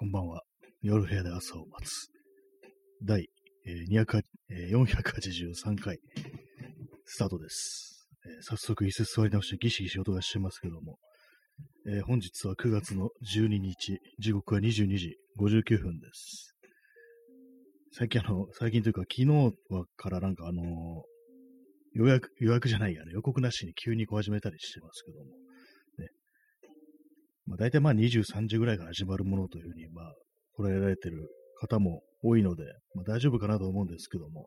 こんばんは。夜部屋で朝を待つ。第、えーえ483回、スタートです、えー早速椅子座り直してギシギシ音がしてますけども、えー本日は9月の12日、時刻は22時59分です。最近あの、最近というか昨日はからなんかあのー予約、予約じゃないやね、予告なしに急にこう始めたりしてますけども、まあ大体まあ23時ぐらいから始まるものというふうに、まあ、捉えられてる方も多いので、まあ大丈夫かなと思うんですけども、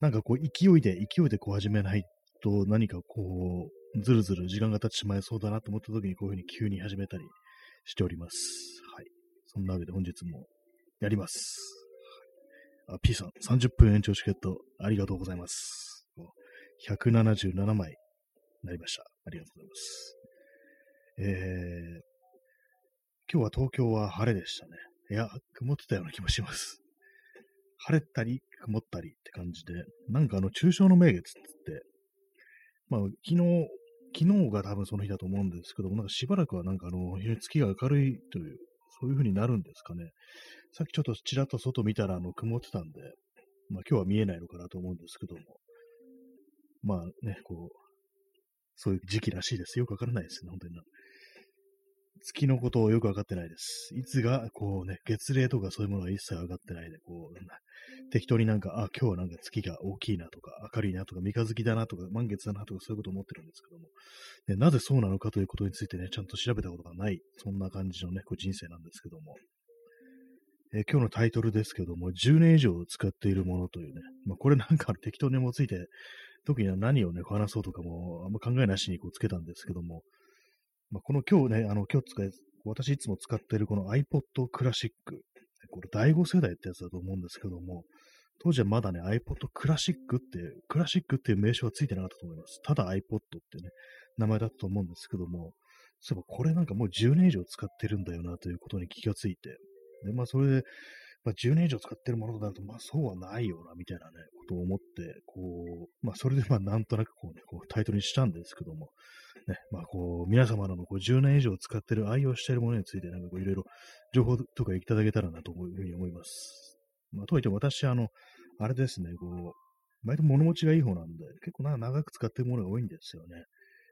なんかこう勢いで、勢いでこう始めないと何かこう、ずるずる時間が経ってしまいそうだなと思った時にこういうふうに急に始めたりしております。はい。そんなわけで本日もやります。あ、P さん、30分延長チケットありがとうございます。177枚になりました。ありがとうございます。えー、今日は東京は晴れでしたね。いや、曇ってたような気もします。晴れたり曇ったりって感じで、なんかあの、中秋の名月って言って、まあ、昨日、昨日が多分その日だと思うんですけども、なんかしばらくはなんかあの、非常に月が明るいという、そういう風になるんですかね。さっきちょっとちらっと外見たらあの、曇ってたんで、まあ今日は見えないのかなと思うんですけども、まあね、こう、そういう時期らしいです。よくわからないですね、本当に。月のことをよくわかってないです。いつが、こうね、月齢とかそういうものが一切わかってないで、こう、適当になんか、あ、今日はなんか月が大きいなとか、明るいなとか、三日月だなとか、満月だなとか、そういうことを思ってるんですけども、でなぜそうなのかということについてね、ちゃんと調べたことがない、そんな感じのね、こう人生なんですけども、え今日のタイトルですけども、10年以上使っているものというね、まあ、これなんか適当に思いついて、特には何をね、話そうとかも、あんま考えなしにこうつけたんですけども、まあ、この今日ね、あの、今日使い、私いつも使っているこの iPod Classic。これ第5世代ってやつだと思うんですけども、当時はまだね、iPod Classic っていう、クラシックっていう名称はついてなかったと思います。ただ iPod ってね、名前だったと思うんですけども、そういえばこれなんかもう10年以上使ってるんだよなということに気がついて、で、まあそれで、まあ、10年以上使ってるものとなると、まあそうはないよな、みたいなね、ことを思って、こう、まあそれでまあなんとなくこうね、こうタイトルにしたんですけども、ね、まあこう、皆様のこう10年以上使ってる、愛用しているものについて、なんかこういろいろ情報とかいただけたらなというふうに思います。まあとはいっても私、あの、あれですね、こう、割と物持ちがいい方なんで、結構な長く使ってるものが多いんですよね。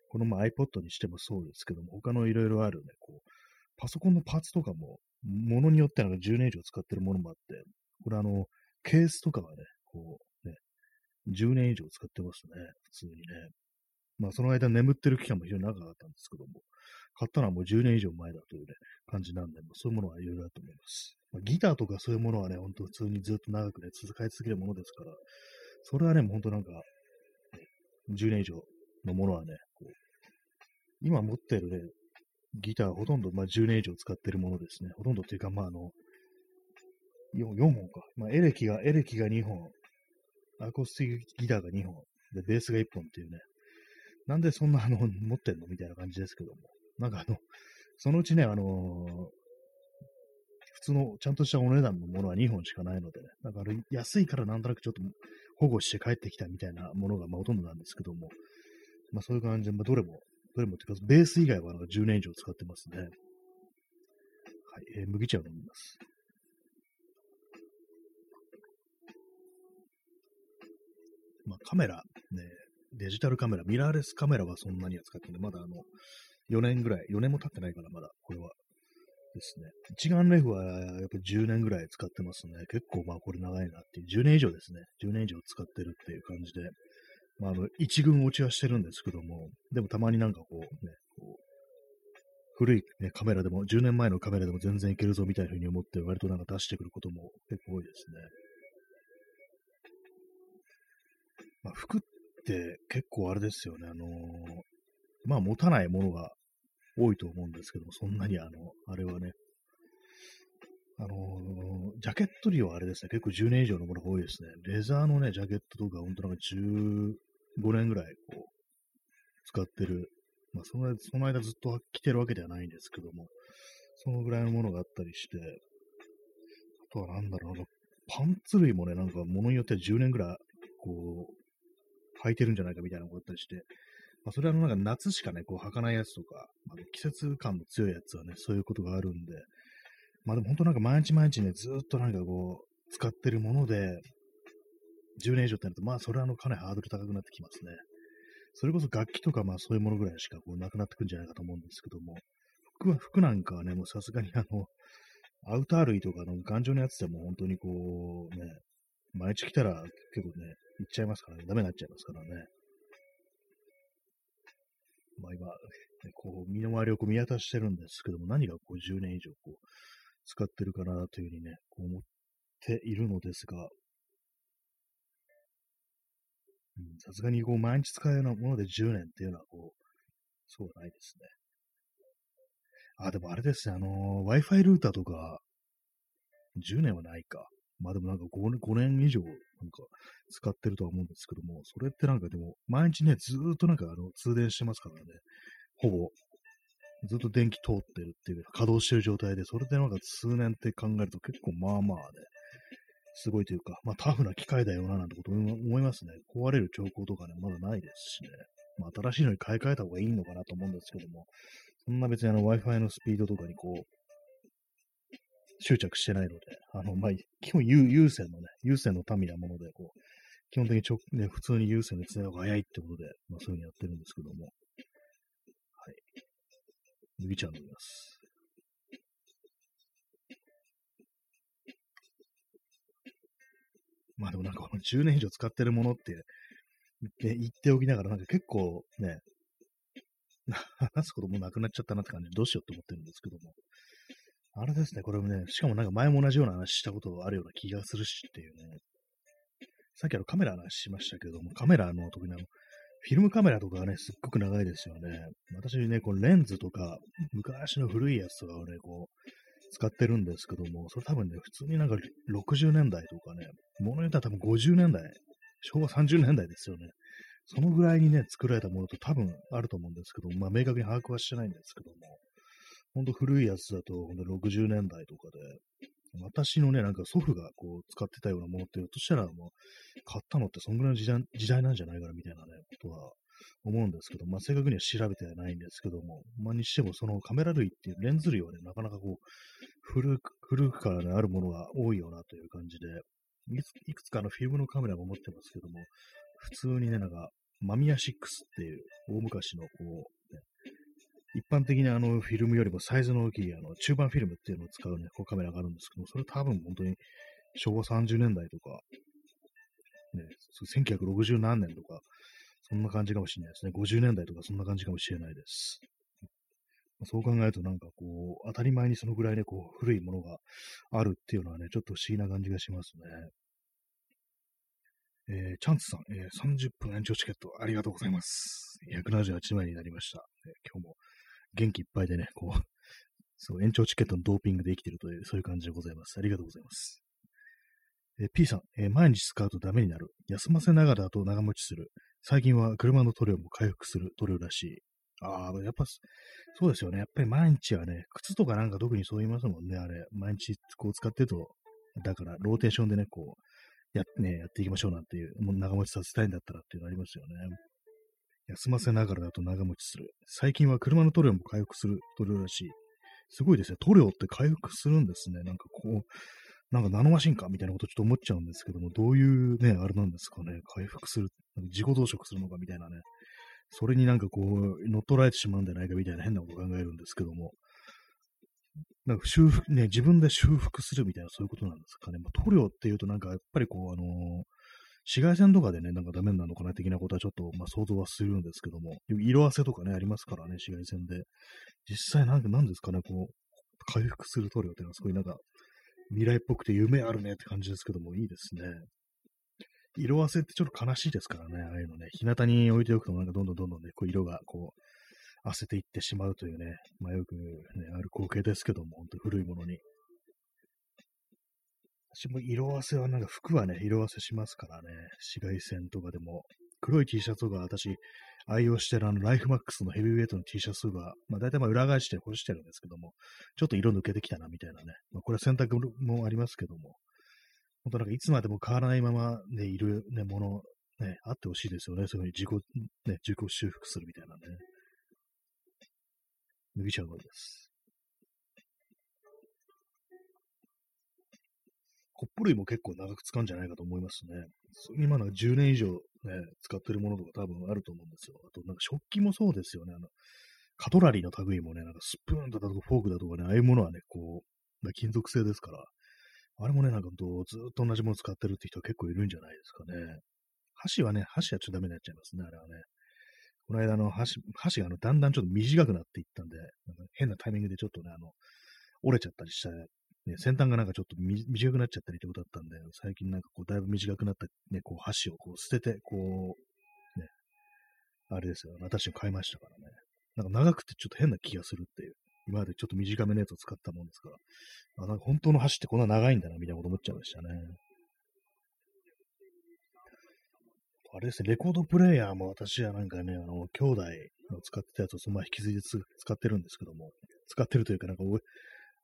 このまあ iPod にしてもそうですけども、他のいろいろあるね、こう、パソコンのパーツとかも、ものによってなんか10年以上使ってるものもあって、これあの、ケースとかはね、こう、ね、10年以上使ってますね、普通にね。まあその間眠ってる期間も非常に長かったんですけども、買ったのはもう10年以上前だというね、感じなんで、まあ、そういうものはいろいろあると思います。まあ、ギターとかそういうものはね、ほんと普通にずっと長くね、続かい続けるものですから、それはね、もうほんとなんか、10年以上のものはね、こう今持ってるね、ギターほとんど、まあ、10年以上使ってるものですね。ほとんどっていうか、まあ、あの、4, 4本か。まあ、エレキが、エレキが2本、アコースティックギターが2本、で、ベースが1本っていうね。なんでそんな、あの、持ってんの？みたいな感じですけども。なんかあの、そのうちね、あの普通のちゃんとしたお値段のものは2本しかないのでね、なんかあれ安いからなんとなくちょっと保護して帰ってきたみたいなものがまあほとんどなんですけども、まあそういう感じで、まあどれもどれもっていうか、ベース以外はなんか10年以上使ってますね。はい、えー麦茶を飲みます。まあカメラ、ね、デジタルカメラ、ミラーレスカメラはそんなには使ってない。まだあの、4年ぐらい、4年も経ってないからまだ、これは。ですね。一眼レフはやっぱ10年ぐらい使ってますね。結構まあこれ長いなっていう。10年以上ですね。10年以上使ってるっていう感じで。まあ、あの、一軍落ちはしてるんですけども、でもたまになんかこうね、こう古い、ね、カメラでも、10年前のカメラでも全然いけるぞみたいな風に思って、割となんか出してくることも結構多いですね。まあ、服って結構あれですよね、あのーまあ、持たないものが多いと思うんですけども、そんなにあの、あれはね、あのージャケット類はあれですね、結構10年以上のものが多いですね。レザーのね、ジャケットとか、本当なんか10 5年ぐらい、こう、使ってる。まあ、その間、その間ずっと着てるわけではないんですけども、そのぐらいのものがあったりして、あとはなんだろうな、パンツ類もね、なんか物によっては10年ぐらい、こう、履いてるんじゃないかみたいなのがあったりして、まあ、それはなんか夏しかね、こう履かないやつとか、まあ、季節感の強いやつはね、そういうことがあるんで、まあでも本当なんか毎日毎日ね、ずっとなんかこう、使ってるもので、10年以上ってなると、まあそれはあのかなりハードル高くなってきますね。それこそ楽器とかまあそういうものぐらいしかこうなくなってくんじゃないかと思うんですけども、服は、服なんかはね、もうさすがにあの、アウター類とかの頑丈なやつでも本当にこうね、毎日来たら結構ね、行っちゃいますからね、ダメになっちゃいますからね。まあ今、ね、こう、身の回りをこう見渡してるんですけども、何がこう10年以上こう、使ってるかなというふうにね、こう思っているのですが、さすがにこう毎日使うようなもので10年っていうのはこう、そうはないですね。あ、でもあれですね、あのー、Wi-Fi ルーターとか、10年はないか。まあでもなんか 5, 5年以上なんか使ってるとは思うんですけども、それってなんかでも毎日ね、ずっとなんかあの通電してますからね、ほぼずっと電気通ってるっていうか稼働してる状態で、それでなんか数年って考えると結構まあまあね、すごいというか、まあタフな機械だよななんてこと思いますね。壊れる兆候とかね、まだないですしね。まあ新しいのに買い替えた方がいいのかなと思うんですけども、そんな別にあの Wi-Fi のスピードとかにこう、執着してないので、あの、まあ、基本有有線のね、有線の民なもので、こう、基本的にちょ、ね、普通に有線で繋いだ方が早いってことで、まあそういうふうにやってるんですけども、はい。麦茶飲みます。まあでもなんかこの10年以上使ってるものって言っておきながらなんか結構ね、話すこともなくなっちゃったなって感じでどうしようって思ってるんですけども。あれですね、これもね、しかもなんか前も同じような話したことあるような気がするしっていうね。さっきあのカメラの話しましたけども、カメラの特にあの、フィルムカメラとかはね、すっごく長いですよね。私ね、このレンズとか、昔の古いやつとかをね、こう、使ってるんですけども、それ多分ね、普通になんか60年代とかね、ものによっては多分50年代、昭和30年代ですよね。そのぐらいにね、作られたものと多分あると思うんですけど、まあ明確に把握はしてないんですけども、ほんと古いやつだと、ほんと60年代とかで、私のね、なんか祖父がこう使ってたようなものっていうとしたら、もう、買ったのってそんぐらいの時代時代なんじゃないかなみたいなね、ことは思うんですけど、まあ正確には調べてはないんですけども、まあにしてもそのカメラ類っていうレンズ類はね、なかなかこう、古く、古くからね、あるものが多いよなという感じで、いくいくつかのフィルムのカメラも持ってますけども、普通にね、なんか、マミヤ6っていう大昔のこう、ね、一般的なあのフィルムよりもサイズの大きいあの中盤フィルムっていうのを使うね、こうカメラがあるんですけども、それ多分本当に昭和30年代とか、ね、1960何年とか、そんな感じかもしれないですね。50年代とかそんな感じかもしれないです。そう考えるとなんかこう、当たり前にそのぐらいね、こう、古いものがあるっていうのはね、ちょっと不思議な感じがしますね。えー、チャンツさん、えー、30分延長チケットありがとうございます。178枚になりました。えー、今日も元気いっぱいでね、こう、そう、延長チケットのドーピングで生きてるという、そういう感じでございます。ありがとうございます。えー、P さん、えー、毎日使うとダメになる。休ませながらだと長持ちする。最近は車の塗料も回復する塗料らしい。ああ、やっぱ、そうですよね。やっぱり毎日はね、靴とかなんか特にそう言いますもんね、あれ。毎日こう使ってると、だからローテーションでね、こう、や,、ね、やっていきましょうなんていう、もう長持ちさせたいんだったらっていうのありますよね。休ませながらだと長持ちする。最近は車の塗料も回復する塗料らしい。すごいですね。塗料って回復するんですね。なんかこう、なんかナノマシンかみたいなことちょっと思っちゃうんですけども、どういうね、あれなんですかね。回復する。自己増殖するのかみたいなね。それになんかこう、乗っ取られてしまうんじゃないかみたいな変なことを考えるんですけども、なんか修復、ね、自分で修復するみたいなそういうことなんですかね。まあ、塗料っていうとなんかやっぱりこう、あのー、紫外線とかでね、なんかダメなのかな的なことはちょっと、まあ、想像はするんですけども、色あせとかね、ありますからね、紫外線で。実際なんか何ですかね、こう、回復する塗料っていうのはすごいなんか、未来っぽくて夢あるねって感じですけども、いいですね。色あせってちょっと悲しいですからね、ああいうのね。日向に置いておくとなんかどんどんどんどんね、こう色がこう、あせていってしまうというね、まあよくね、ある光景ですけども、本当古いものに。私も色あせはなんか服はね、色あせしますからね、紫外線とかでも、黒い T シャツとか私愛用してるあのライフマックスのヘビーウェイトの T シャツが、まあ大体まあ裏返して干してるんですけども、ちょっと色抜けてきたなみたいなね、まあこれは選択もありますけども、本当なんかいつまでも変わらないままね、いる、ね、もの、ね、あってほしいですよね。そういうふうに自己、ね、自己修復するみたいなね。麦茶のです。コップ類も結構長く使うんじゃないかと思いますね。それにまだ10年以上ね、使ってるものとか多分あると思うんですよ。あとなんか食器もそうですよね。あの、カトラリーの類もね、なんかスプーンだとかフォークだとかね、ああいうものはね、こう、金属製ですから、あれもね、なんかどうずっと同じもの使ってるって人は結構いるんじゃないですかね。箸はね、箸はちょっとダメになっちゃいますね、あれはね。この間の箸、箸があのだんだんちょっと短くなっていったんで、なんか変なタイミングでちょっとね、あの、折れちゃったりした、ね、先端がなんかちょっと短くなっちゃったりってことだったんで、最近なんかこう、だいぶ短くなったね、こう、箸をこう捨てて、こう、ね、あれですよ、私を買いましたからね。なんか長くてちょっと変な気がするっていう。今までちょっと短めのやつを使ったもんですから。あ、なんか本当の箸ってこんな長いんだな、みたいなこと思っちゃいましたね。あれですね、レコードプレイヤーも私はなんかね、あの、兄弟の使ってたやつをそのまま引き継いで使ってるんですけども、使ってるというか、なんか、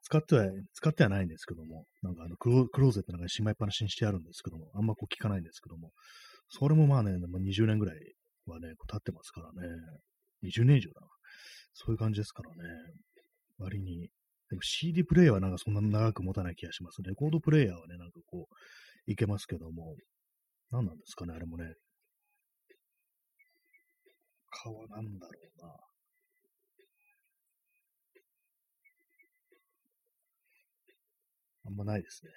使っては、使ってはないんですけども、なんかあのクロ、クローゼットなんかしまいっぱなしにしてあるんですけども、あんまこう聞かないんですけども、それもまあね、まあ、20年ぐらいはね、こう経ってますからね、20年以上だな。そういう感じですからね、割に。でも CD プレイヤーはなんかそんな長く持たない気がします。レコードプレイヤーはね、なんかこう、いけますけども、何なんですかね、あれもね。顔なんだろうな。あんまないですね。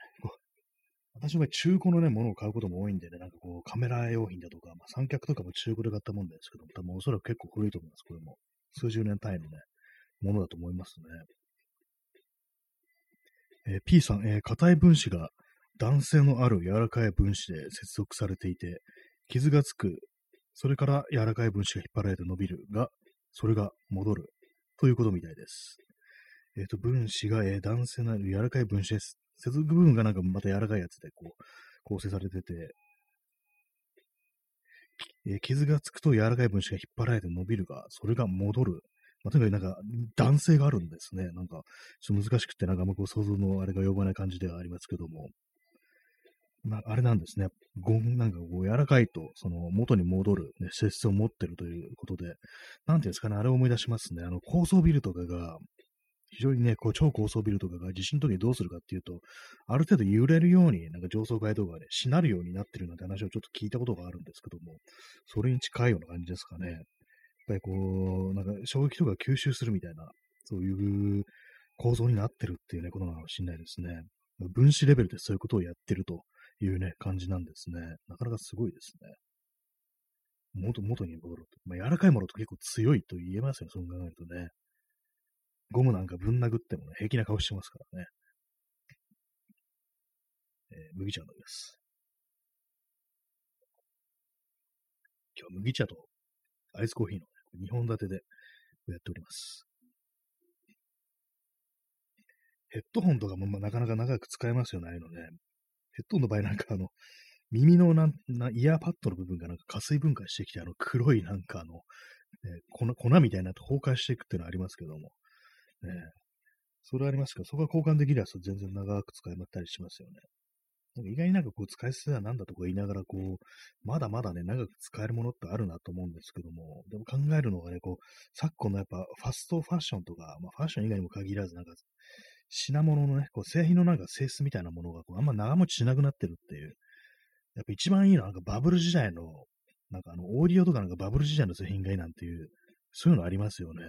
私は中古のね、ものを買うことも多いんでね、なんかこう、カメラ用品だとか、まあ、三脚とかも中古で買ったもんですけども、多分おそらく結構古いと思います、これも。数十年単位のね、ものだと思いますね。えー、P さん、えー、硬い分子が男性のある柔らかい分子で接続されていて、傷がつく、それから柔らかい分子が引っ張られて伸びるが、それが戻るということみたいです。えっ、ー、と、分子が、えー、男性のある柔らかい分子です。接続部分がなんかまた柔らかいやつでこう、構成されてて、えー、傷がつくと柔らかい分子が引っ張られて伸びるが、それが戻る。まあ、とにかくなんか男性があるんですね。なんか、ちょっと難しくて、なんかあんまこう想像のあれが呼ばない感じではありますけども。まあ、あれなんですね。ゴン、なんかこう柔らかいと、その元に戻る、ね、性質を持ってるということで、なんていうんですかね、あれを思い出しますね。あの、高層ビルとかが、非常にね、こう超高層ビルとかが地震の時にどうするかっていうと、ある程度揺れるように、なんか上層階とかね、しなるようになってるなんて話をちょっと聞いたことがあるんですけども、それに近いような感じですかね。ぱりこう、なんか衝撃とか吸収するみたいな、そういう構造になってるっていうね、ことなのかもしれないですね。分子レベルでそういうことをやってるというね、感じなんですね。なかなかすごいですね。元、元に戻ると。まあ、柔らかいものと結構強いと言えますよね、そう考えるとね。ゴムなんかぶん殴ってもね、平気な顔してますからね。えー、麦茶のです。今日麦茶とアイスコーヒーの、ね、2本立てでやっております。ヘッドホンとかも、まあ、なかなか長く使えますよね、ああいうのね。ヘッドホンの場合なんかあの、耳のなんなイヤーパッドの部分がなんか加水分解してきて、あの黒いなんかあの、ね、粉粉みたいになと崩壊していくっていうのはありますけども、ね。それありますけど、そこが交換できるやつと全然長く使えまったりしますよね。意外になんかこう使い捨てはなんだとか言いながら、こう、まだまだね、長く使えるものってあるなと思うんですけども、でも考えるのがね、こう、昨今のやっぱファストファッションとか、まあファッション以外にも限らず、なんか、品物のね、こう製品のなんか性質みたいなものがこうあんま長持ちしなくなってるっていう、やっぱ一番いいのはなんかバブル時代の、なんかあの、オーディオとかなんかバブル時代の製品がいいなんていう、そういうのありますよね。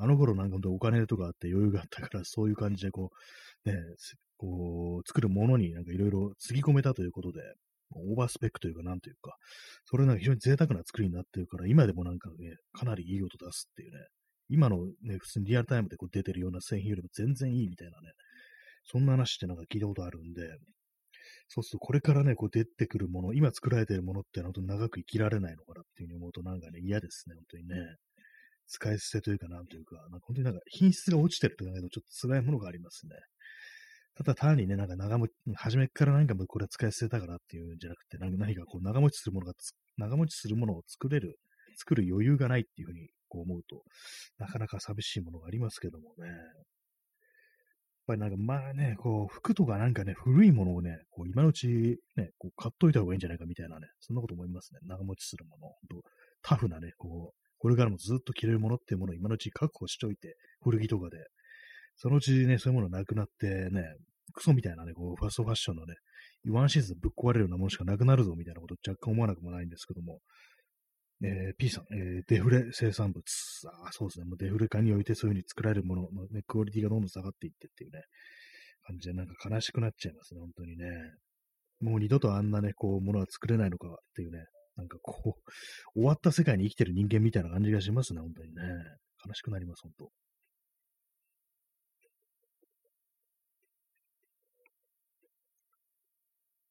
あの頃なんか本当お金とかあって余裕があったから、そういう感じでこう、ね、こう、作るものになんかいろいろつぎ込めたということで、オーバースペックというか、なんというか、それなんか非常に贅沢な作りになってるから、今でもなんかね、かなりいい音出すっていうね、今のね、普通にリアルタイムでこう出てるような製品よりも全然いいみたいなね、そんな話ってなんか聞いたことあるんで、そうするとこれからね、こう出てくるもの、今作られてるものって本当長く生きられないのかなっていうふうに思うとなんかね、嫌ですね、本当にね。使い捨てというか、なんというか、なんか本当になんか品質が落ちてると考えるとちょっと辛いものがありますね。ただ単にね、なんか長持ち、初めから何かもこれ使い捨てたからっていうんじゃなくて、何かこう長持ちするものが長持ちするものを作れる、作る余裕がないっていうふうにこう思うと、なかなか寂しいものがありますけどもね。やっぱりなんかまあね、こう服とかなんかね、古いものをね、こう今のうちね、こう買っといた方がいいんじゃないかみたいなね、そんなこと思いますね。長持ちするもの。本当タフなね、こう、これからもずっと着れるものっていうものを今のうち確保しといて、古着とかで、そのうちね、そういうものなくなってね、クソみたいなね、こう、ファストファッションのね、ワンシーズンぶっ壊れるようなものしかなくなるぞみたいなこと若干思わなくもないんですけども、えー、P さん、えー、デフレ生産物。あそうですね。もうデフレ化においてそういう風に作られるものの、ね、クオリティがどんどん下がっていってっていうね、感じでなんか悲しくなっちゃいますね、本当にね。もう二度とあんなね、こう、ものは作れないのかっていうね、なんかこう、終わった世界に生きてる人間みたいな感じがしますね、本当にね。悲しくなります、本当。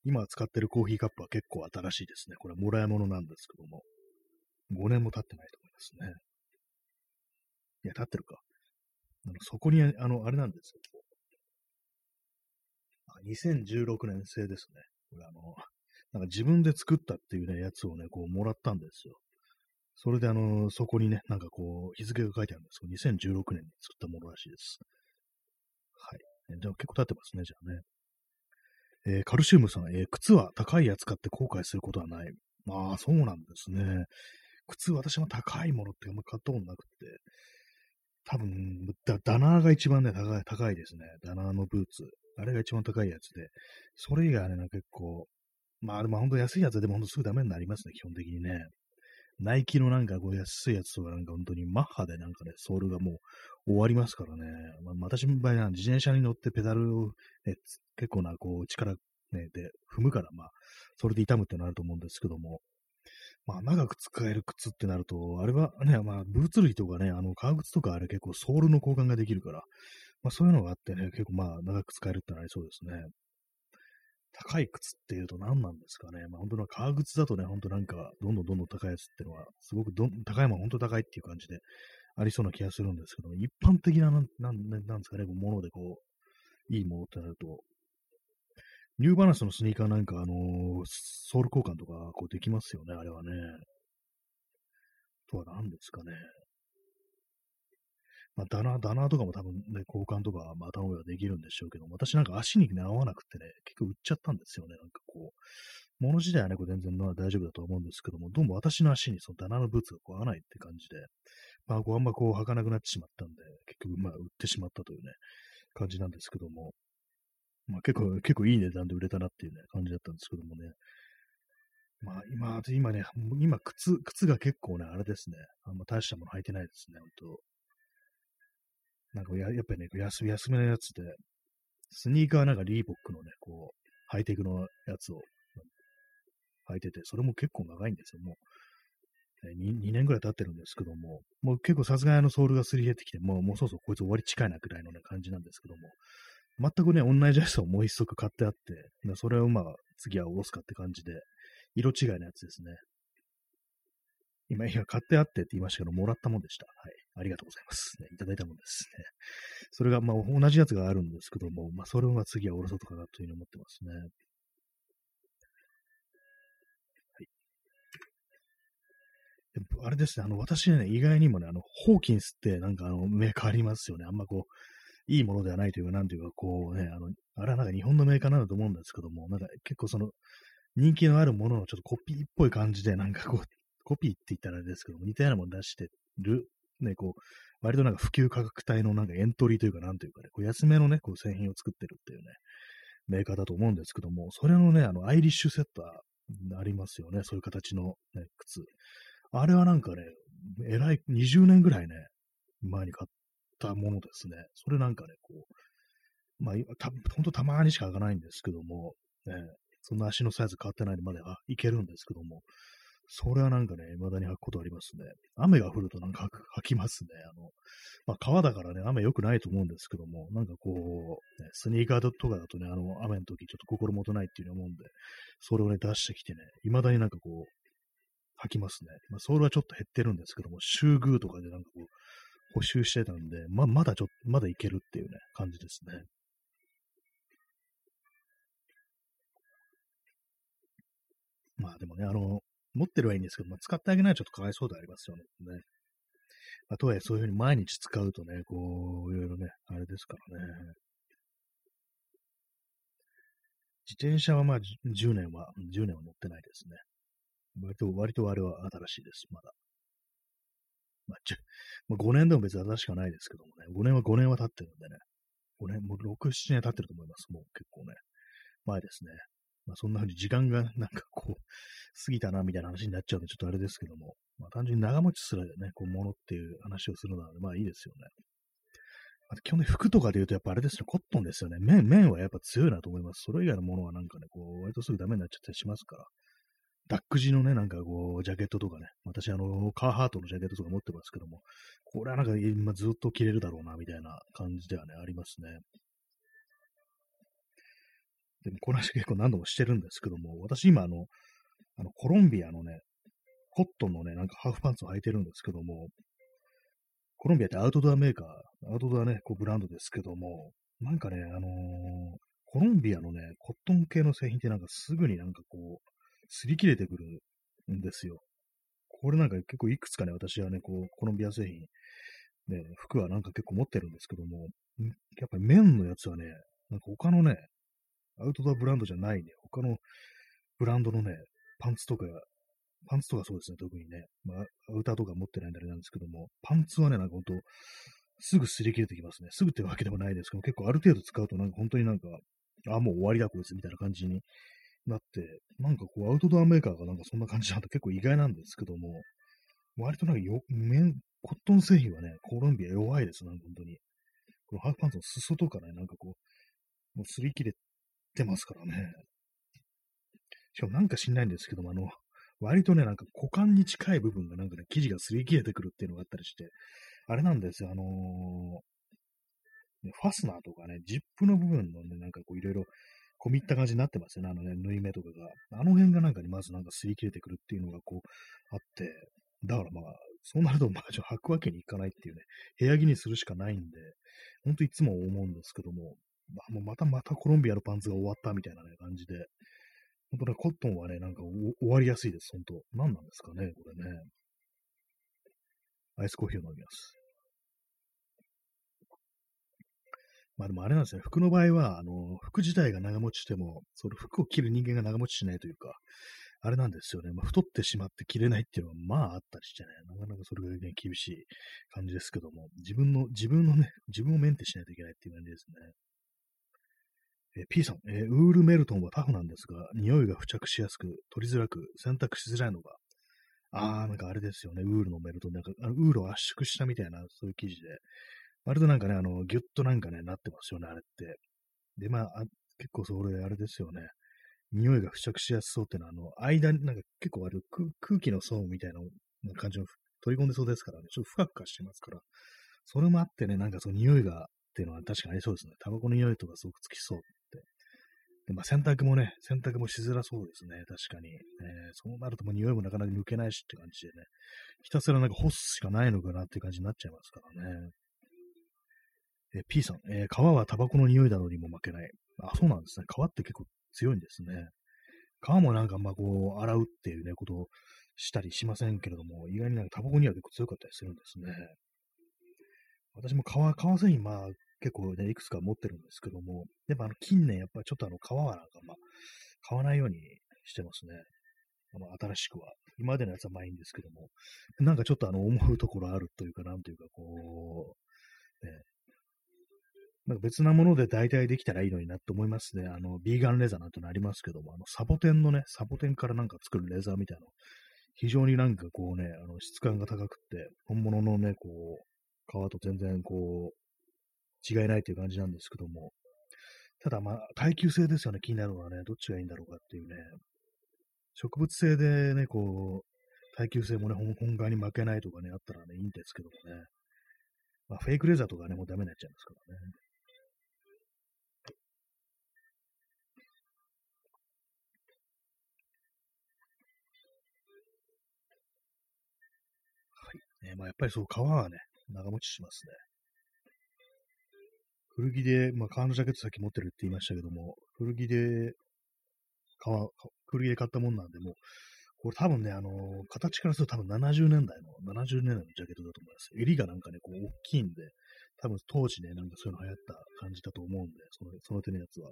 今使ってるコーヒーカップは結構新しいですね。これもらい物なんですけども。5年も経ってないと思いますね。いや、経ってるか。あのそこに、あの、あれなんですよ。2016年製ですね。これあの、なんか自分で作ったっていうね、やつをね、こう、もらったんですよ。それであの、そこにね、なんかこう、日付が書いてあるんですけど、2016年に作ったものらしいです。はい。じゃあ結構経ってますね、じゃあね。えー、カルシウムさん、えー、靴は高いやつ買って後悔することはない。まあ、そうなんですね。靴、私も高いものってあんま買ったことなくて、多分、ダダナーが一番ね、高い、高いですね。ダナーのブーツ。あれが一番高いやつで、それ以外はね、結構、まあでも本当安いやつでも本当すぐダメになりますね、基本的にね。ナイキのなんかこう安いやつとかなんか本当にマッハでなんかね、ソールがもう終わりますからね。まあ、私の場合は自転車に乗ってペダルを、ね、結構なこう力、ね、で踏むから、まあ、それで痛むってなると思うんですけども、まあ、長く使える靴ってなると、あれはね、まあ、ブーツ類とかね、あの、革靴とかあれ結構ソールの交換ができるから、まあ、そういうのがあってね、結構まあ、長く使えるってなりそうですね。高い靴っていうと何なんですかね。まあ本当の革靴だとね、本当なんか、どんどんどんどん高いやつっていうのは、すごくど高いもん本当高いっていう感じでありそうな気がするんですけど、一般的な、なん、なんですかね、ものでこう、いいものってなると、ニューバランスのスニーカーなんか、あのー、ソール交換とか、こうできますよね、あれはね。とは何ですかね。まあ、ダナー、ダナーとかも多分ね、交換とか、まあ、頼めばできるんでしょうけど、私なんか足に、合わなくてね、結構売っちゃったんですよね。なんかこう、物自体はね、これ全然大丈夫だと思うんですけども、どうも私の足にそのダナーのブーツがこう合わないって感じで、まあ、こうあんまこう履かなくなってしまったんで、結局まあ売ってしまったというね、感じなんですけども、まあ結構、結構いい値段で売れたなっていうね、感じだったんですけどもね。まあ今、今ね、今靴、靴が結構ね、あれですね、あんま大したもの履いてないですね、本当なんかややっぱりね、安安めのやつで、スニーカーなんかリーボックのね、こう、ハイテクのやつを履いてて、それも結構長いんですよ、もう。2, 2年ぐらい経ってるんですけども、もう結構さすがにあのソールがすり減ってきて、もうもうそうそうこいつ終わり近いなくらいの、ね、感じなんですけども、全くね、同じやつをもう一足買ってあって、それをまあ次は下ろすかって感じで、色違いのやつですね。今、今買ってあってって言いましたけど、もらったもんでした。はい。ありがとうございます。ね、いただいたもんですね。それが、まあ、同じやつがあるんですけども、まあ、それは次はおろそうとかなというふうに思ってますね。はい。あれですね、あの、私ね、意外にもね、あの、ホーキンスってなんかあの、メーカーありますよね。あんまこう、いいものではないというか、なんていうか、こうね、あの、あれはなんか日本のメーカーなんだと思うんですけども、なんか結構その、人気のあるもののちょっとコピーっぽい感じで、なんかこう、コピーって言ったらあれですけども、似たようなもの出してる、ね、こう、割となんか普及価格帯のなんかエントリーというか、なんというかね、こう安めのね、こう製品を作ってるっていうね、メーカーだと思うんですけども、それのね、あの、アイリッシュセッターありますよね、そういう形のね、靴。あれはなんかね、えらい、20年ぐらいね、前に買ったものですね。それなんかね、こう、まあ、た、ほんとたまにしか開かないんですけども、ね、そんな足のサイズ変わってないのまで、あ、いけるんですけども、それはなんかね、未だに履くことありますね。雨が降るとなんか履きますね。あの、まあ、川だからね、雨良くないと思うんですけども、なんかこう、ね、スニーカーとかだとね、あの、雨の時ちょっと心もとないっていうふうに思うんで、それをね、出してきてね、未だになんかこう、履きますね。まあ、ソールはちょっと減ってるんですけども、集遇とかでなんかこう、補修してたんで、ま、まだちょっと、まだいけるっていうね、感じですね。まあでもね、あの、持ってるはいいんですけど、まあ、使ってあげないとちょっとかわいそうでありますよね。ねまあ、とはいえ、そういうふうに毎日使うとね、こう、いろいろね、あれですからね。自転車はまあ10年は、10年は乗ってないですね。割と、割とあれは新しいです、まだ。まあ、まあ、5年でも別に新しくはないですけどもね、5年は5年は経ってるんでね、5年、もう6、7年経ってると思います、もう結構ね。前ですね。まあ、そんな風に時間が なんかこう、過ぎたなみたいな話になっちゃうんで、ちょっとあれですけども、まあ、単純に長持ちするね、こう、ものっていう話をするのは、まあいいですよね。あと基本的に服とかで言うと、やっぱあれですね、コットンですよね。綿、綿はやっぱ強いなと思います。それ以外のものはなんかね、こう、割とすぐダメになっちゃったりしますから。ダック地のね、なんかこう、ジャケットとかね、私あの、カーハートのジャケットとか持ってますけども、これはなんか今ずっと着れるだろうな、みたいな感じではね、ありますね。でも、この話結構何度もしてるんですけども、私今あの、あの、コロンビアのね、コットンのね、なんかハーフパンツを履いてるんですけども、コロンビアってアウトドアメーカー、アウトドアね、こうブランドですけども、なんかね、あのー、コロンビアのね、コットン系の製品ってなんかすぐになんかこう、擦り切れてくるんですよ。これなんか結構いくつかね、私はね、こう、コロンビア製品、ね、服はなんか結構持ってるんですけども、やっぱり綿のやつはね、なんか他のね、アウトドアブランドじゃないね、他のブランドのね、パンツとかパンツとかそうですね、特にね。まあ、アウターとか持ってないんであれなんですけども、パンツはね、なんかほんと、すぐ擦り切れてきますね。すぐってわけでもないですけど、結構ある程度使うと、なんか本当になんか、あ、もう終わりだこいつみたいな感じになって、なんかこう、アウトドアメーカーがなんかそんな感じだと結構意外なんですけども、割となんかよ、面、コットン製品はね、コロンビア弱いです、な本当に。このハーフパンツの裾とかね、なんかこう、もう擦り切れてますからね。しかもなんか知んないんですけども、あの、割とね、なんか股間に近い部分がなんかね、生地が擦り切れてくるっていうのがあったりして、あれなんですよ、あのー、ファスナーとかね、ジップの部分のね、なんかこういろいろ込み入った感じになってますよね、あのね、縫い目とかが。あの辺がなんかにまずなんか擦り切れてくるっていうのがこうあって、だからまあ、そうなるとまあ、じゃ履くわけにいかないっていうね、部屋着にするしかないんで、ほんといつも思うんですけども、まあ、もうまたまたコロンビアのパンツが終わったみたいなね、感じで、本当ね、コットンはね、なんか終わりやすいです、本当。何なんですかね、これね。アイスコーヒーを飲みます。まあでもあれなんですね、服の場合は、あの、服自体が長持ちしても、その服を着る人間が長持ちしないというか、あれなんですよね、まあ、太ってしまって着れないっていうのは、まああったりしてね、なかなかそれがね、厳しい感じですけども、自分の、自分のね、自分をメンテしないといけないっていう感じですね。え、P さん、え、ウールメルトンはタフなんですが、匂いが付着しやすく、取りづらく、洗濯しづらいのが、あー、なんかあれですよね、ウールのメルトン、なんかあのウールを圧縮したみたいな、そういう生地で、割となんかね、あの、ギュッとなんかね、なってますよね、あれって。で、まあ、あ結構それ、あれですよね。匂いが付着しやすそうっていうのは、あの、間になんか結構ある空気の層みたいな感じを取り込んでそうですからね、ちょっとふかふかしてますから、それもあってね、なんかその匂いがっていうのは確かにありそうですね。タバコの匂いとかすごくつきそうってでまあ、洗濯もね、洗濯もしづらそうですね。確かに。えー、そうなるともう匂いもなかなか抜けないしって感じでね。ひたすらなんか干すしかないのかなっていう感じになっちゃいますからね。えー、P さん、えー、皮はタバコの匂いなのにも負けない。あ、そうなんですね。皮って結構強いんですね。皮もなんかまあこう、洗うっていうね、ことをしたりしませんけれども、意外になんかタバコには結構強かったりするんですね。私も皮、革製品、まあ、結構ね、いくつか持ってるんですけども、でもあの近年やっぱりちょっとあの皮はなんかまあ、買わないようにしてますね。あの新しくは。今までのやつはまあいいんですけども、なんかちょっとあの思うところあるというか、なんというかこう、ね、なんか別なもので代替できたらいいのになって思いますね。あの、ビーガンレザーなんてのありますけども、あの、サボテンのね、サボテンからなんか作るレザーみたいなの、非常になんかこうね、あの、質感が高くって、本物のね、こう、皮と全然こう、違いないという感じなんですけども、ただまあ、耐久性ですよね、気になるのはね、どっちがいいんだろうかっていうね、植物性でね、こう、耐久性もね、本側に負けないとかね、あったらね、いいんですけどもね、まあ、フェイクレザーとかね、もうダメになっちゃいますからね。ね、まあ、やっぱりそう、皮はね、長持ちしますね。古着で、まあ、革のジャケットさっき持ってるって言いましたけども、古着で、革、古着で買ったもんなんで、もう、これ多分ね、あのー、形からすると多分70年代の、70年代のジャケットだと思います。襟がなんかね、こう、大きいんで、多分当時ね、なんかそういうの流行った感じだと思うんで、その、その手のやつは。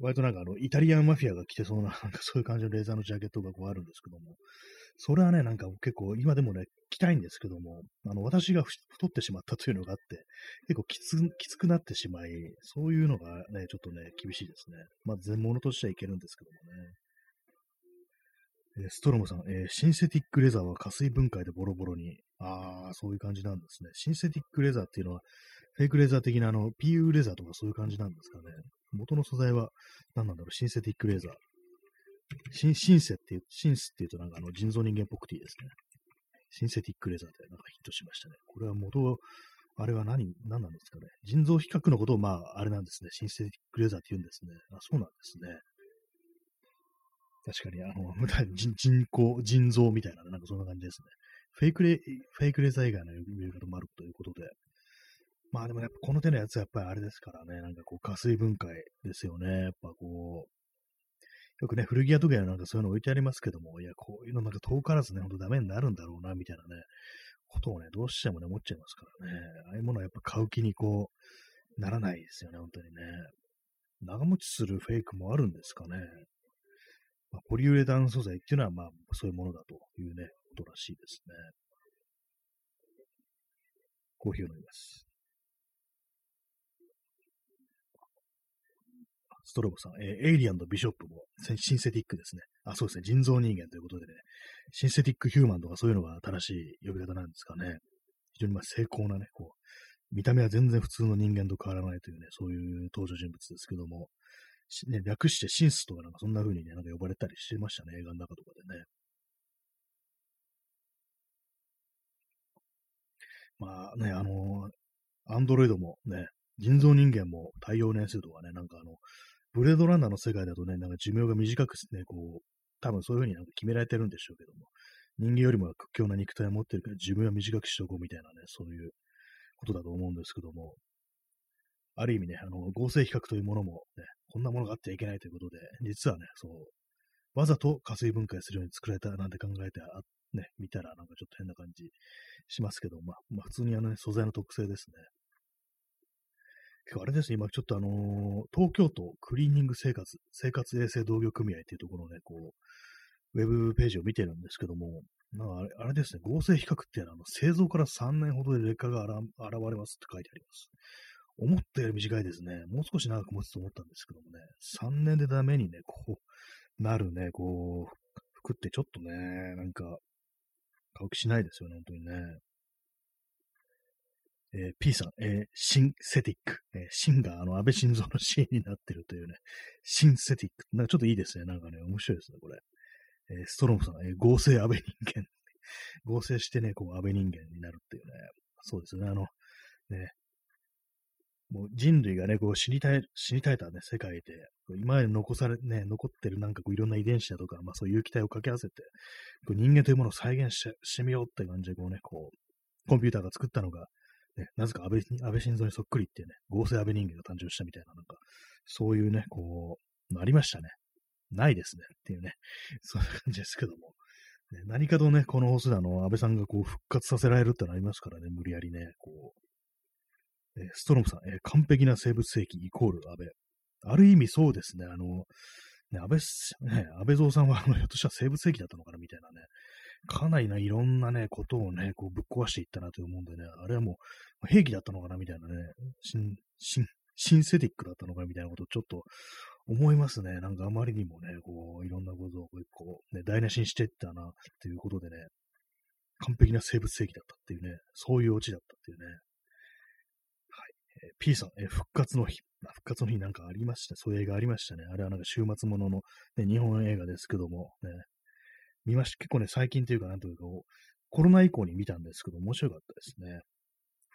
割となんかあの、イタリアンマフィアが着てそうな、なんかそういう感じのレーザーのジャケットがこうあるんですけども、それはね、なんか結構今でもね、着たいんですけども、あの、私が太ってしまったというのがあって、結構きつ、きつくなってしまい、そういうのがね、ちょっとね、厳しいですね。まあ、全物としてはいけるんですけどもね。ストロムさん、えー、シンセティックレザーは加水分解でボロボロに。ああ、そういう感じなんですね。シンセティックレザーっていうのは、フェイクレザー的なあの、PU レザーとかそういう感じなんですかね。元の素材は何なんだろう、シンセティックレザー。シンシンセっていう、シンスっていうとなんかあの人造人間っぽくていいですね。シンセティックレザーでなんかヒットしましたね。これは元、あれは何、何なんですかね。人造皮革のことをまあ、あれなんですね。シンセティックレザーって言うんですね。あ、そうなんですね。確かに、あの、人人工、人造みたいな、なんかそんな感じですね。フェイクレ、フェイクレザー以外の呼び方もあるということで。まあでもやっぱこの手のやつはやっぱりあれですからね、なんかこう、加水分解ですよね。やっぱこう、よくね、古着屋とかになんかそういうの置いてありますけども、いや、こういうのなんか遠からずね、ほんとダメになるんだろうな、みたいなね、ことをね、どうしてもね、思っちゃいますからね。ああいうものはやっぱ買う気にこう、ならないですよね、本当にね。長持ちするフェイクもあるんですかね。まあ、ポリウレタン素材っていうのは、まあ、そういうものだというね、ことらしいですね。コーヒーを飲みます。ストロボさん、えー、エイリアンとビショップもシンセティックですね。あ、そうですね。人造人間ということでね、シンセティックヒューマンとかそういうのが正しい呼び方なんですかね。非常にまあ精巧なね、こう、見た目は全然普通の人間と変わらないというね、そういう登場人物ですけども、ね、略してシンスとかなんかそんな風にね、なんか呼ばれたりしてましたね、映画の中とかでね。まあね、あのアンドロイドもね、人造人間も対応年数とかね、なんかあの、ブレードランナーの世界だとね、なんか寿命が短くね、こう、多分そういう風になんか決められてるんでしょうけども、人間よりも屈強な肉体を持ってるから寿命は短くしておこうみたいなね、そういうことだと思うんですけども、ある意味ね、あの、合成比較というものもね、こんなものがあってはいけないということで、実はね、そう、わざと加水分解するように作られたなんて考えて、あね、見たらなんかちょっと変な感じしますけど、まあ、まあ、普通にあの、ね、素材の特性ですね。結構あれですね、今ちょっとあのー、東京都クリーニング生活、生活衛生同業組合っていうところのね、こう、ウェブページを見てるんですけども、なんあれあれですね、合成比較っていうのはあの製造から3年ほどで劣化が現れますって書いてあります。思ったより短いですね。もう少し長く持つと思ったんですけどもね、3年でダメにね、こう、なるね、こう、服ってちょっとね、なんか、買う気しないですよね、本当にね。えー、P さん、えー、シンセティック。えー、シンがあの安倍晋三のシーンになってるというね、シンセティック。なんかちょっといいですね。なんかね、面白いですね、これ。えー、ストロムさん、えー、合成安倍人間。合成してね、こう安倍人間になるっていうね。そうですね、あの、ね、もう人類がね、こう死に絶え、死に絶えたね、世界で、今まで残され、ね、残ってるなんかこういろんな遺伝子だとか、まあそういう有機体を掛け合わせて、こう人間というものを再現ししてみようって感じで、こうね、こう、コンピューターが作ったのが、ね、なぜか安倍、安倍晋三にそっくりっていうね、合成安倍人間が誕生したみたいな、なんか、そういうね、こう、ありましたね。ないですね。っていうね、そういう感じですけども。ね、何かとね、この放送であの、安倍さんがこう復活させられるってのありますからね、無理やりね、こう、えストロムさん、え完璧な生物兵器イコール安倍。ある意味そうですね。あの、ね、安倍、ね、安倍蔵さんは、あの、ひょっとしたら生物兵器だったのかなみたいなね。かなりないろんなね、ことをね、こうぶっ壊していったなと思うんでね、あれはもう兵器だったのかなみたいなね、シン、シン、シンセティックだったのかみたいなことをちょっと思いますね。なんかあまりにもね、こう、いろんなことをこう、ね、台無しにしていったな、っていうことでね、完璧な生物兵器だったっていうね、そういうオチだったっていうね、はいえー P さん、え復活の日。復活の日なんかありましたそういう映画ありましたね。あれはなんか週末ものの、ね、日本映画ですけども、ね、見ました。結構ね、最近というか、なんというか、コロナ以降に見たんですけど、面白かったですね。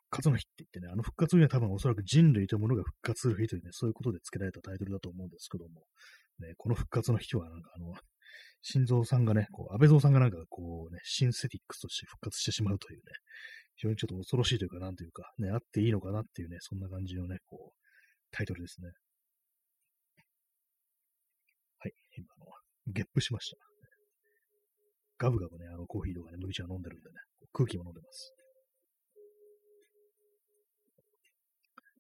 復活の日って言ってね、あの復活の日は多分おそらく人類というものが復活する日というね、そういうことで付けられたタイトルだと思うんですけども、ね、この復活の日はなんかあの、心臓さんがね、こう安倍蔵さんがなんかこうね、シンセティックスとして復活してしまうというね、非常にちょっと恐ろしいというか、なんというか、ね、あっていいのかなっていうね、そんな感じのね、こう、タイトルですね。はい、今、あの、ゲップしました。ガブガブね、あの、コーヒーとかね、麦茶飲んでるんでね、空気も飲んでます。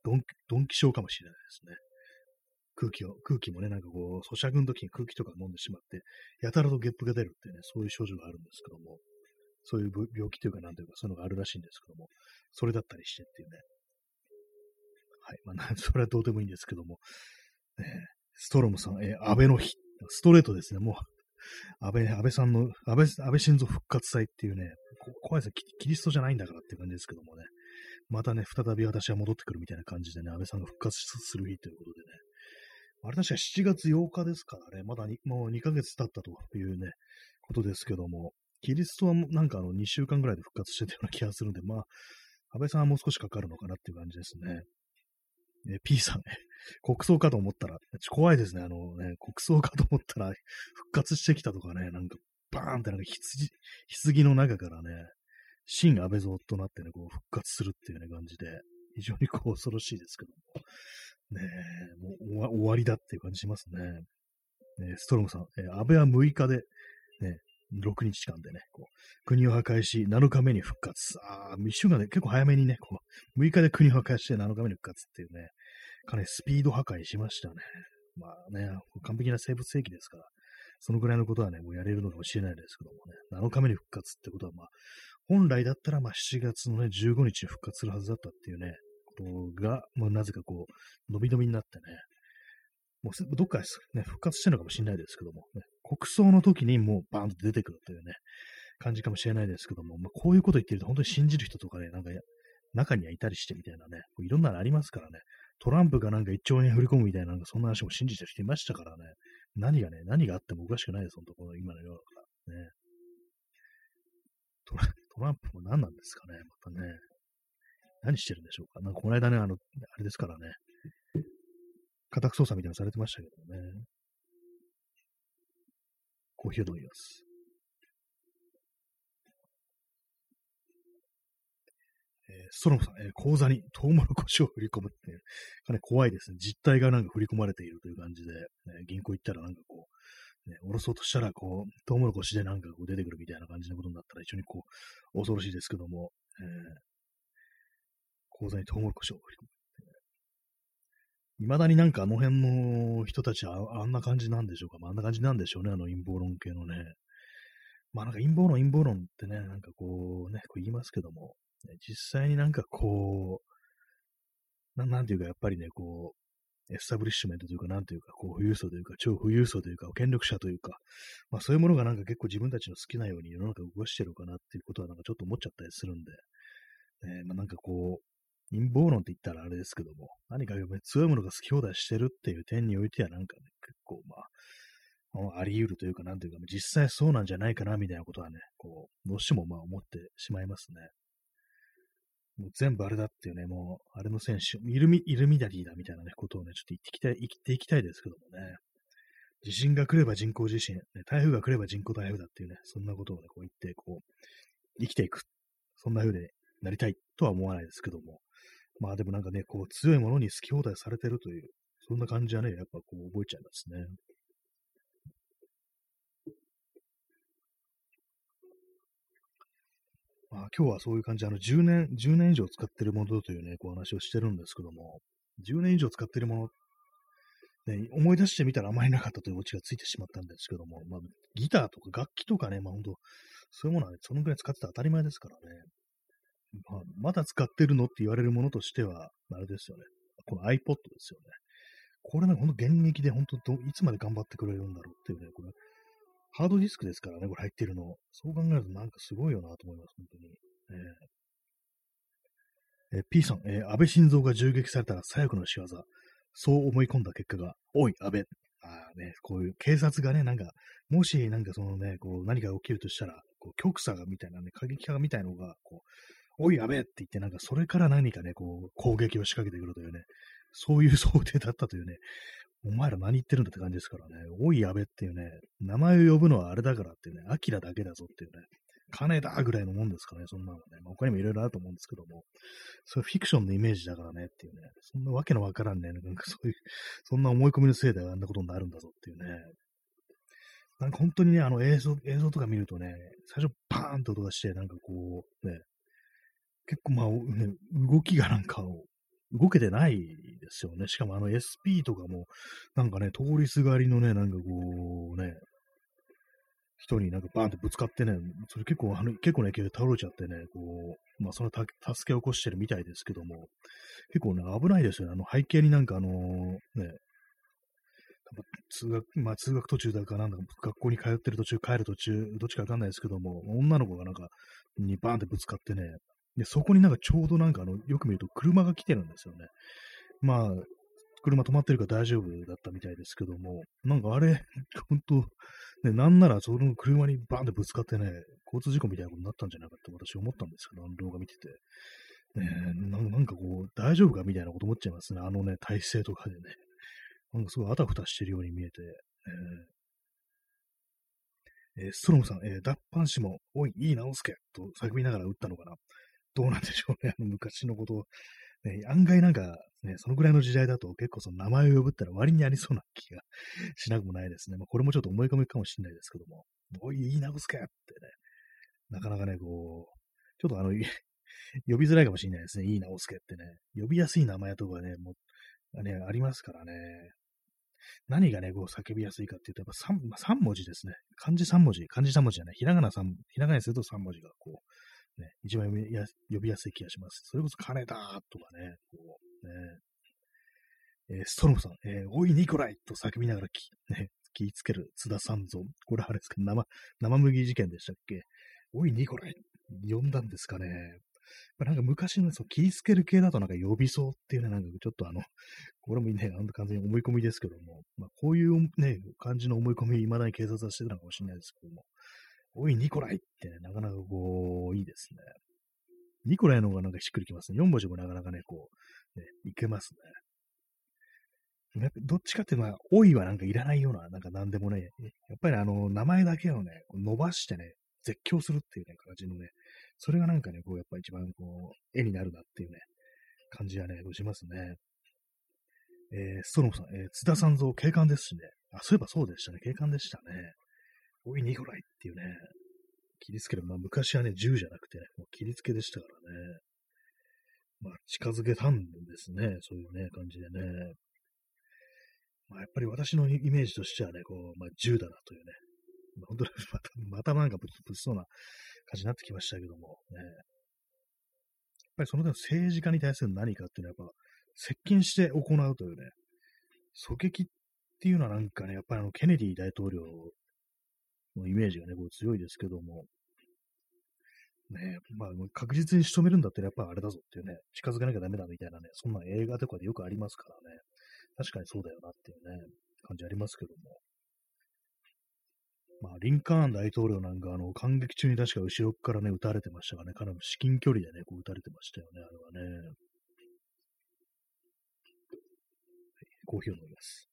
ドン、ドンキショーかもしれないですね。空気を、空気もね、なんかこう、咀嚼の時に空気とか飲んでしまって、やたらとゲップが出るっていうね、そういう症状があるんですけども、そういう病気というか、なんというか、そういうのがあるらしいんですけども、それだったりしてっていうね。はい。まあ、それはどうでもいいんですけども、ね、ストロムさん、えー、安倍の日、ストレートですね、もう、安倍、安倍さんの、安倍、安倍晋三復活祭っていうね、怖いですね。キ、リストじゃないんだからっていう感じですけどもね、またね、再び私は戻ってくるみたいな感じでね、安倍さんが復活する日ということでね、あれ確か7月8日ですからね、まだもう2ヶ月経ったというね、ことですけども、キリストはなんかあの2週間ぐらいで復活してたような気がするんで、まあ、安倍さんはもう少しかかるのかなっていう感じですね。え P さん、ね、国葬かと思ったら、怖いですね。あのね、国葬かと思ったら、復活してきたとかね、なんか、バーンってなんか棺、棺の中からね、新安倍像となってね、こう復活するっていうね、感じで、非常にこう恐ろしいですけども、ねもう終わりだっていう感じしますね。ねストロムさん、え安倍は6日で、ね、6日間でね、こう国を破壊し、7日目に復活。ああ、1週間で結構早めにね、こう6日で国を破壊して7日目に復活っていうね、かなりスピード破壊しましたね。まあね、完璧な生物兵器ですから、そのぐらいのことはね、もうやれるのかもしれないですけどもね、7日目に復活ってことは、まあ、本来だったら、まあ、7月のね、15日に復活するはずだったっていうね、ことが、まあ、なぜかこう、伸び伸びになってね、もうどっかでね、復活してるのかもしれないですけども、ね、国葬の時にもうバーンと出てくるというね、感じかもしれないですけども、まあ、こういうこと言ってると本当に信じる人とかね、なんか中にはいたりしてみたいなね、いろんなのありますからね、トランプがなんか1兆円振り込むみたいな、なんかそんな話も信じてる人いましたからね、何がね、何があってもおかしくないです、本当この今の世の中。ね。トラトランプも何なんですかね、またね。何してるんでしょうか。なんかこの間ね、あの、あれですからね、家宅捜査みたいなのされてましたけどね。コーヒーを飲みます。えー、ストロムさん、え、口座にトウモロコシを振り込むって、かなり怖いですね。実態がなんか振り込まれているという感じで、ね、銀行行ったらなんかこう、ね、下ろそうとしたら、こう、トウモロコシでなんかこう出てくるみたいな感じのことになったら非常にこう、恐ろしいですけども、えー、口座にトウモロコシを振り込む。未だになんかあの辺の人たちはあんな感じなんでしょうか？まあ、あんな感じなんでしょうね、あの陰謀論系のね。まあなんか陰謀論、陰謀論ってね、なんかこうね、こう言いますけども、実際になんかこう、ななんていうかやっぱりね、こう、エスタブリッシュメントというか、なんていうか、こう、富裕層というか、超富裕層というか、権力者というか、まあそういうものがなんか結構自分たちの好きなように世の中を動かしてるかなっていうことはなんかちょっと思っちゃったりするんで、ね、まあなんかこう、陰謀論って言ったらあれですけども、何か強いものが好き放題してるっていう点においてはなんかね、結構まあ、あり得るというか、なんというか、実際そうなんじゃないかなみたいなことはね、こう、どうしてもまあ思ってしまいますね。もう全部あれだっていうね、もう、あれの選手、イルミ、イルミナリーだみたいなね、ことをね、ちょっと言ってきたい、言っていきたいですけどもね。地震が来れば人工地震、ね、台風が来れば人工台風だっていうね、そんなことをね、こう言って、こう、生きていく。そんな風でなりたいとは思わないですけども。まあでもなんかね、こう強いものに好き放題されてるという、そんな感じはね、やっぱこう覚えちゃいますね。まあ今日はそういう感じ、あの10年、10年以上使ってるものというね、こう話をしてるんですけども、10年以上使ってるもの、ね、思い出してみたらあまりなかったというオチがついてしまったんですけども、まあギターとか楽器とかね、まあ本当、そういうものはね、そのぐらい使ってたら当たり前ですからね。まあ、まだ使ってるのって言われるものとしては、あれですよね。この iPod ですよね。これね、ほんと現役で本当、いつまで頑張ってくれるんだろうっていうね、これ、ハードディスクですからね、これ入ってるの。そう考えるとなんかすごいよなと思います、本当に。えー、えー、P さん、えー、安倍晋三が銃撃されたら左翼の仕業。そう思い込んだ結果が、おい、安倍。ああね、こういう警察がね、なんか、もしなんかそのね、こう何か起きるとしたら、こう極左がみたいなね、過激派みたいなのが、こう、おい、やべえって言って、なんかそれから何かね、こう、攻撃を仕掛けてくるというね、そういう想定だったというね、お前ら何言ってるんだって感じですからね、おい、やべっていうね、名前を呼ぶのはあれだからっていうね、アキラだけだぞっていうね、金だぐらいのもんですかね、そんなのね。まあ、他にもいろいろあると思うんですけども、そういうフィクションのイメージだからねっていうね、そんなわけのわからんね、なんかそういう、そんな思い込みのせいであんなことになるんだぞっていうね。なんか本当にね、あの映像、映像とか見るとね、最初パーンと音がして、なんかこう、ね、結構まあ、ね、動きがなんか、動けてないですよね。しかもあの SP とかも、なんかね、通りすがりのね、なんかこうね、人になんかバーンってぶつかってね、それ結構、あの、結構ね、倒れちゃってね、こう、まあその助け起こしてるみたいですけども、結構ね、危ないですよね。あの背景になんかあのね、通学、まあ通学途中だかなんだか、学校に通ってる途中、帰る途中、どっちかわかんないですけども、女の子がなんか、にバーンってぶつかってね、で、そこになんかちょうどなんかあの、よく見ると車が来てるんですよね。まあ、車止まってるから大丈夫だったみたいですけども、なんかあれ、本当ね、なんならその車にバーンってぶつかってね、交通事故みたいなことになったんじゃないかって私思ったんですけど、あの動画見てて。ねなんかこう、大丈夫かみたいなこと思っちゃいますね。あのね、体勢とかでね。なんかすごいあたふたしてるように見えて。えー、えー、ストロムさん、えー、脱藩士も、おい、いい直すけと叫びながら撃ったのかな。どうなんでしょうね。あの昔のことね、案外なんか、ね、そのぐらいの時代だと結構その名前を呼ぶったら割にありそうな気が しなくもないですね。まあ、これもちょっと思い込みかもしれないですけども、おい、言い直すかってね、なかなかね、こう、ちょっとあの、呼びづらいかもしれないですね。いい直すけってね。呼びやすい名前とかね、もう、ね、ありますからね。何がね、こう叫びやすいかっていうと、やっぱ 3, 3文字ですね。漢字3文字、漢字3文字じゃない。ひらがな3、ひらがなにすると3文字がこう、ね、一番呼びやすい気がします。それこそ金だとかね、こう、ね、えー、ストロムさん、えー、おい、ニコライと叫びながらき、ね、気つける津田三蔵。これあれですか？生、生麦事件でしたっけ？おい、ニコライ呼んだんですかね？なんか昔のその気つける系だとなんか呼びそうっていうね、なんかちょっとあの、これもね、あの完全に思い込みですけども、まあこういうね、感じの思い込み、未だに警察はしてたのかもしれないですけども、おい、ニコライってね、なかなかこう、いいですね。ニコライの方がなんかしっくりきますね。4文字もなかなかね、こう、ね、いけますね。やっぱどっちかっていうのは、おいはなんかいらないような、なんか何でもね、やっぱりあの、名前だけをね、伸ばしてね、絶叫するっていうね、形のね、それがなんかね、こう、やっぱ一番こう、絵になるなっていうね、感じはね、しますね。えー、ストロムさん、えー、津田さん像警官ですしね。あ、そういえばそうでしたね。警官でしたね。おい、ニコライっていうね、切りつける。まあ、昔はね、銃じゃなくてね、もう切りつけでしたからね。まあ、近づけたんですね。そういうね、感じでね。まあ、やっぱり私のイメージとしてはね、こう、まあ、銃だなというね。まあ、本当に また、またなんかぶ物騒な感じになってきましたけども、ね。やっぱりその点政治家に対する何かっていうのはやっぱ、接近して行うというね、狙撃っていうのはなんかね、やっぱりあの、ケネディ大統領のイメージがね、こう強いですけども、ねまあ、確実に仕留めるんだったらやっぱあれだぞっていうね、近づかなきゃダメだみたいなね、そんな映画とかでよくありますからね、確かにそうだよなっていうね、感じありますけども。まあ、リンカーン大統領なんか、あの、感激中に確か後ろからね、撃たれてましたからね、かなり至近距離でね、こう撃たれてましたよね、あれはね。はい、コーヒーを飲みます。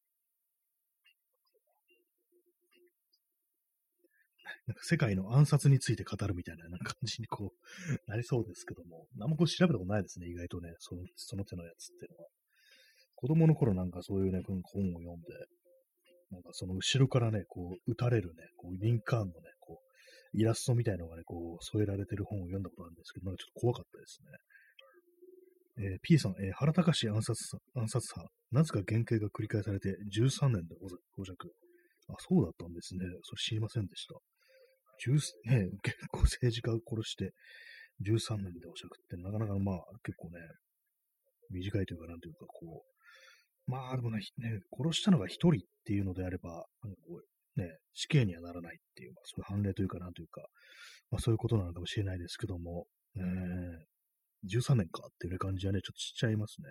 なんか世界の暗殺について語るみたいな感じにこう、なりそうですけども、何もこう調べたことないですね、意外とね、そのその手のやつっていうのは。子供の頃なんかそういうね、本を読んで、なんかその後ろからね、こう、撃たれるね、こう、リンカーンのね、こう、イラストみたいのがね、こう、添えられてる本を読んだことあるんですけど、なんかちょっと怖かったですね。えー、P さん、えー、原隆暗殺暗殺犯、なぜか原型が繰り返されて13年で保釈。あ、そうだったんですね。それ知りませんでした。ね、結構政治家を殺して13年で保釈ってなかなかまあ結構ね、短いというかなんというかこう、まあでもね、ね殺したのが一人っていうのであれば、なんかこう、ね、死刑にはならないっていう、まあ、そういう判例というかなんというか、まあそういうことなのかもしれないですけども、えー、13年かっていう感じはね、ちょっとちっちゃいますね。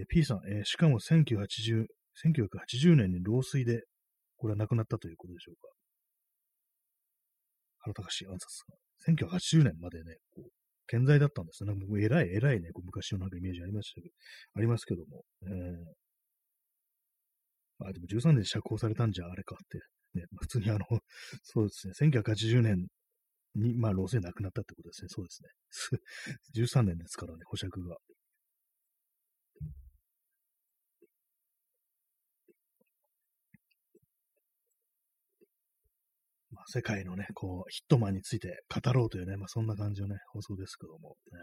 えー、P さん、えー、しかも1980、1980年に老衰で、これは亡くなったということでしょうか。原隆暗殺が、1980年までね、こう、健在だったんですね。もう偉い、偉いね、こう昔のなんかイメージありましたけど、ありますけども。えー、あ、でも13年釈放されたんじゃあれかって。ね、普通にあの、そうですね、1980年に、まあ、老衰亡くなったってことですね。そうですね。13年ですからね、保釈が。世界のね、こう、ヒットマンについて語ろうというね、まあ、そんな感じのね、放送ですけども、ね。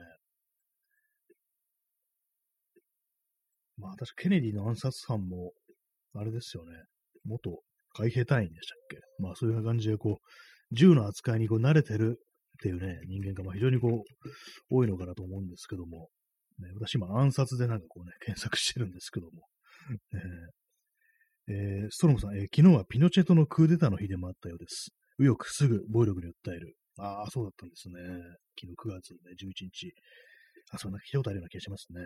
まあ、確かケネディの暗殺犯も、あれですよね。元海兵隊員でしたっけ？まあ、そういう感じで、こう、銃の扱いにこう慣れてるっていうね、人間がまあ非常にこう、多いのかなと思うんですけども、ね、私今暗殺でなんかこうね、検索してるんですけども、えーえー、ストロムさん、えー、昨日はピノチェトのクーデターの日でもあったようです。右翼すぐ暴力に訴える。ああ、そうだったんですね。昨日9月、ね、11日。あ、そんな聞いたことあるような気がしますね。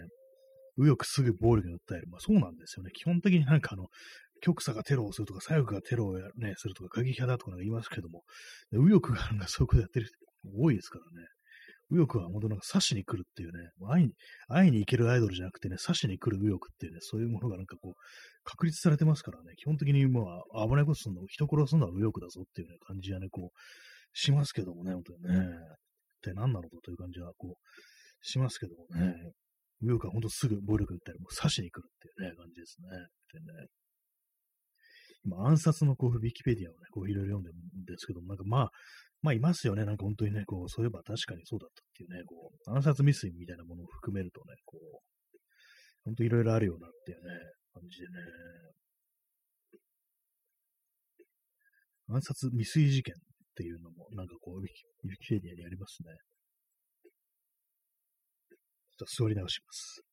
右翼すぐ暴力に訴える。まあそうなんですよね。基本的になんかあの、極左がテロをするとか、左翼がテロを、ね、するとか、過激派だとか言いますけども、右翼がなんかそういうことやってる人多いですからね。右翼は本当なんか刺しに来るっていうね、会いに、会いに行けるアイドルじゃなくてね、刺しに来る右翼っていうね、そういうものがなんかこう、確立されてますからね、基本的にまあ、危ないことするの、人殺すのは右翼だぞっていうね、感じはね、こう、しますけどもね、本当にね。って何なのかという感じは、こう、しますけどもね。右翼は本当すぐ暴力打ったり、もう刺しに来るっていうね、感じですね。でね今、暗殺のこう、ウィキペディアをね、こう、いろいろ読んでるんですけども、なんかまあ、まあ、いますよね。なんか本当にね、こう、そういえば確かにそうだったっていうね、こう、暗殺未遂みたいなものを含めるとね、こう、本当いろいろあるよなっていうね、感じでね。暗殺未遂事件っていうのも、なんかこう、ウィキウィキペディアにありますね。ちょっと座り直します。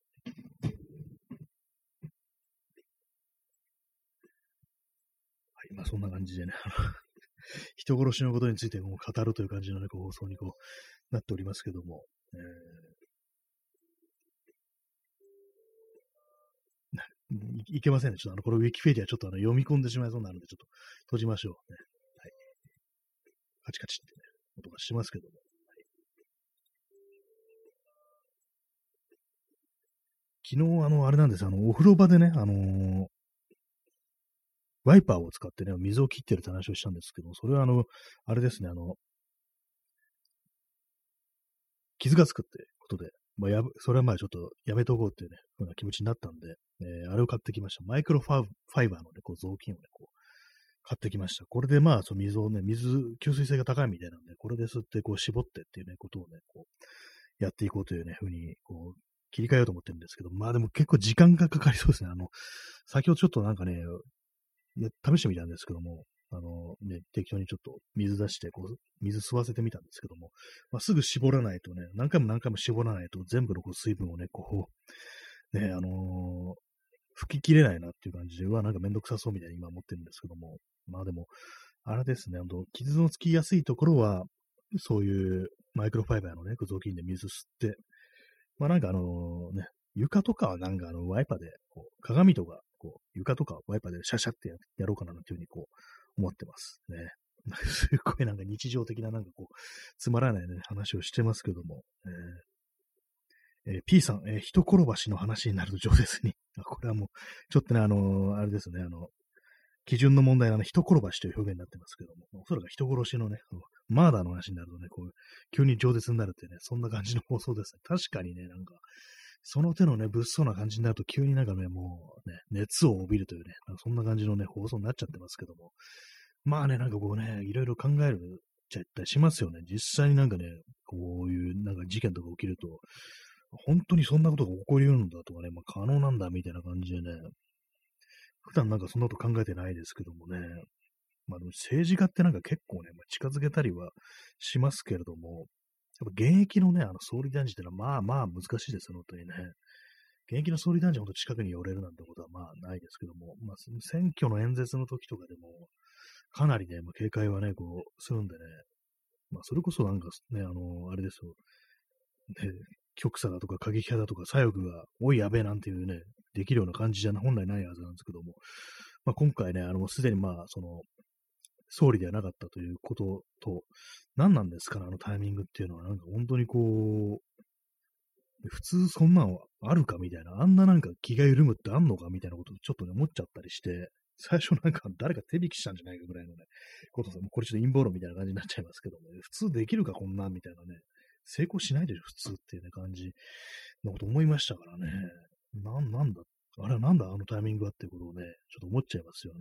はい、まあそんな感じでね、人殺しのことについても語るという感じのね、こう放送にこう、なっておりますけども、えー、いいけませんね。ちょっとあの、これウィキペディアちょっとあの読み込んでしまいそうなるんで、ちょっと閉じましょうね。はい。カチカチってね、音がしますけども。昨日、あの、あれなんです。あの、お風呂場でね、あのー、ワイパーを使ってね、水を切ってるって話をしたんですけど、それはあの、あれですね、あの、傷がつくってことで、まあ、や、それはまあちょっとやめとこうっていうね、ふうな気持ちになったんで、えー、あれを買ってきました。マイクロファイバーのね、こう雑巾をね、こう、買ってきました。これでまあ、その水をね、水、吸水性が高いみたいなんで、これで吸ってこう絞ってっていうね、ことをね、こう、やっていこうというね、ふうに、こう、切り替えようと思ってるんですけど、まあでも結構時間がかかりそうですね。あの、先ほどちょっとなんかね、試してみたんですけども、あのね、適当にちょっと水出して、こう、水吸わせてみたんですけども、まあ、すぐ絞らないとね、何回も何回も絞らないと全部のこう水分をね、こう、ね、あのー、吹き切れないなっていう感じで、うわ、なんかめんどくさそうみたいに今思ってるんですけども、まあでも、あれですね、あの、傷のつきやすいところは、そういうマイクロファイバーのね、雑巾で水吸って、まあなんかあのね、床とかはなんかあのワイパーで、こう鏡とか、こう床とかワイパーでシャシャってやろうかなっていうふうにこう思ってますね。すっごいなんか日常的ななんかこう、つまらないね、話をしてますけども、えーえー、P さん、えー、人転ばしの話になると上手に。これはもう、ちょっとね、あのー、あれですね、あの、基準の問題はね、人転ばしという表現になってますけども、おそらく人殺しのね、マーダーの話になるとね、こう、急に饒舌になるってね、そんな感じの放送ですね。確かにね、なんか、その手のね、物騒な感じになると急になんかね、もうね、熱を帯びるというね、そんな感じのね、放送になっちゃってますけども。まあね、なんかこうね、いろいろ考えるちゃったりしますよね。実際になんかね、こういうなんか事件とか起きると、本当にそんなことが起こり得るんだとかね、まあ可能なんだみたいな感じでね、普段なんかそんなこと考えてないですけどもね、まあでも政治家ってなんか結構ね、まあ、近づけたりはしますけれども、やっぱ現役のね、あの総理大臣ってのはまあまあ難しいですよ、本当にね。現役の総理大臣ほど近くに寄れるなんてことはまあないですけども、まあ選挙の演説の時とかでも、かなりね、まあ、警戒はね、こう、するんでね、まあそれこそなんかね、あの、あれですよ、ね、極左だとか過激派だとか左翼が、おいやべえなんていうね、できるような感じじゃ本来ないはずなんですけども、まあ、今回ね、あの、すでにまあ、その、総理ではなかったということと、何なんですかね、あのタイミングっていうのは、なんか本当にこう、普通そんなのあるかみたいな、あんななんか気が緩むってあんのかみたいなことをちょっとね、思っちゃったりして、最初なんか誰か手引きしたんじゃないかぐらいのね、ことさ、もうこれちょっと陰謀論みたいな感じになっちゃいますけども、ね、普通できるかこんなみたいなね、成功しないでしょ、普通っていうね、感じのこと思いましたからね。なん、なんだ、あれはなんだ、あのタイミングはっていうことをね、ちょっと思っちゃいますよね。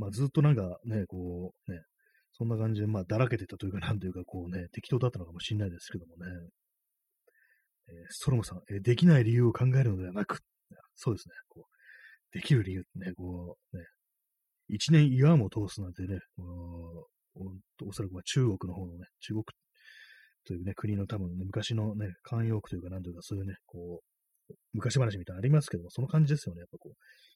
まあずっとなんかね、こう、ね、そんな感じで、まあだらけてたというか、なんというか、こうね、適当だったのかもしれないですけどもね。えー、ストロムさん、えー、できない理由を考えるのではなく、そうですね、こう、できる理由ってね、こう、ね、一年岩も通すなんてね、おおそらくは中国の方のね、中国というね、国の多分、ね、昔のね、慣用句というか、なんというか、そういうね、こう、昔話みたいなのありますけども、その感じですよね。やっぱこう、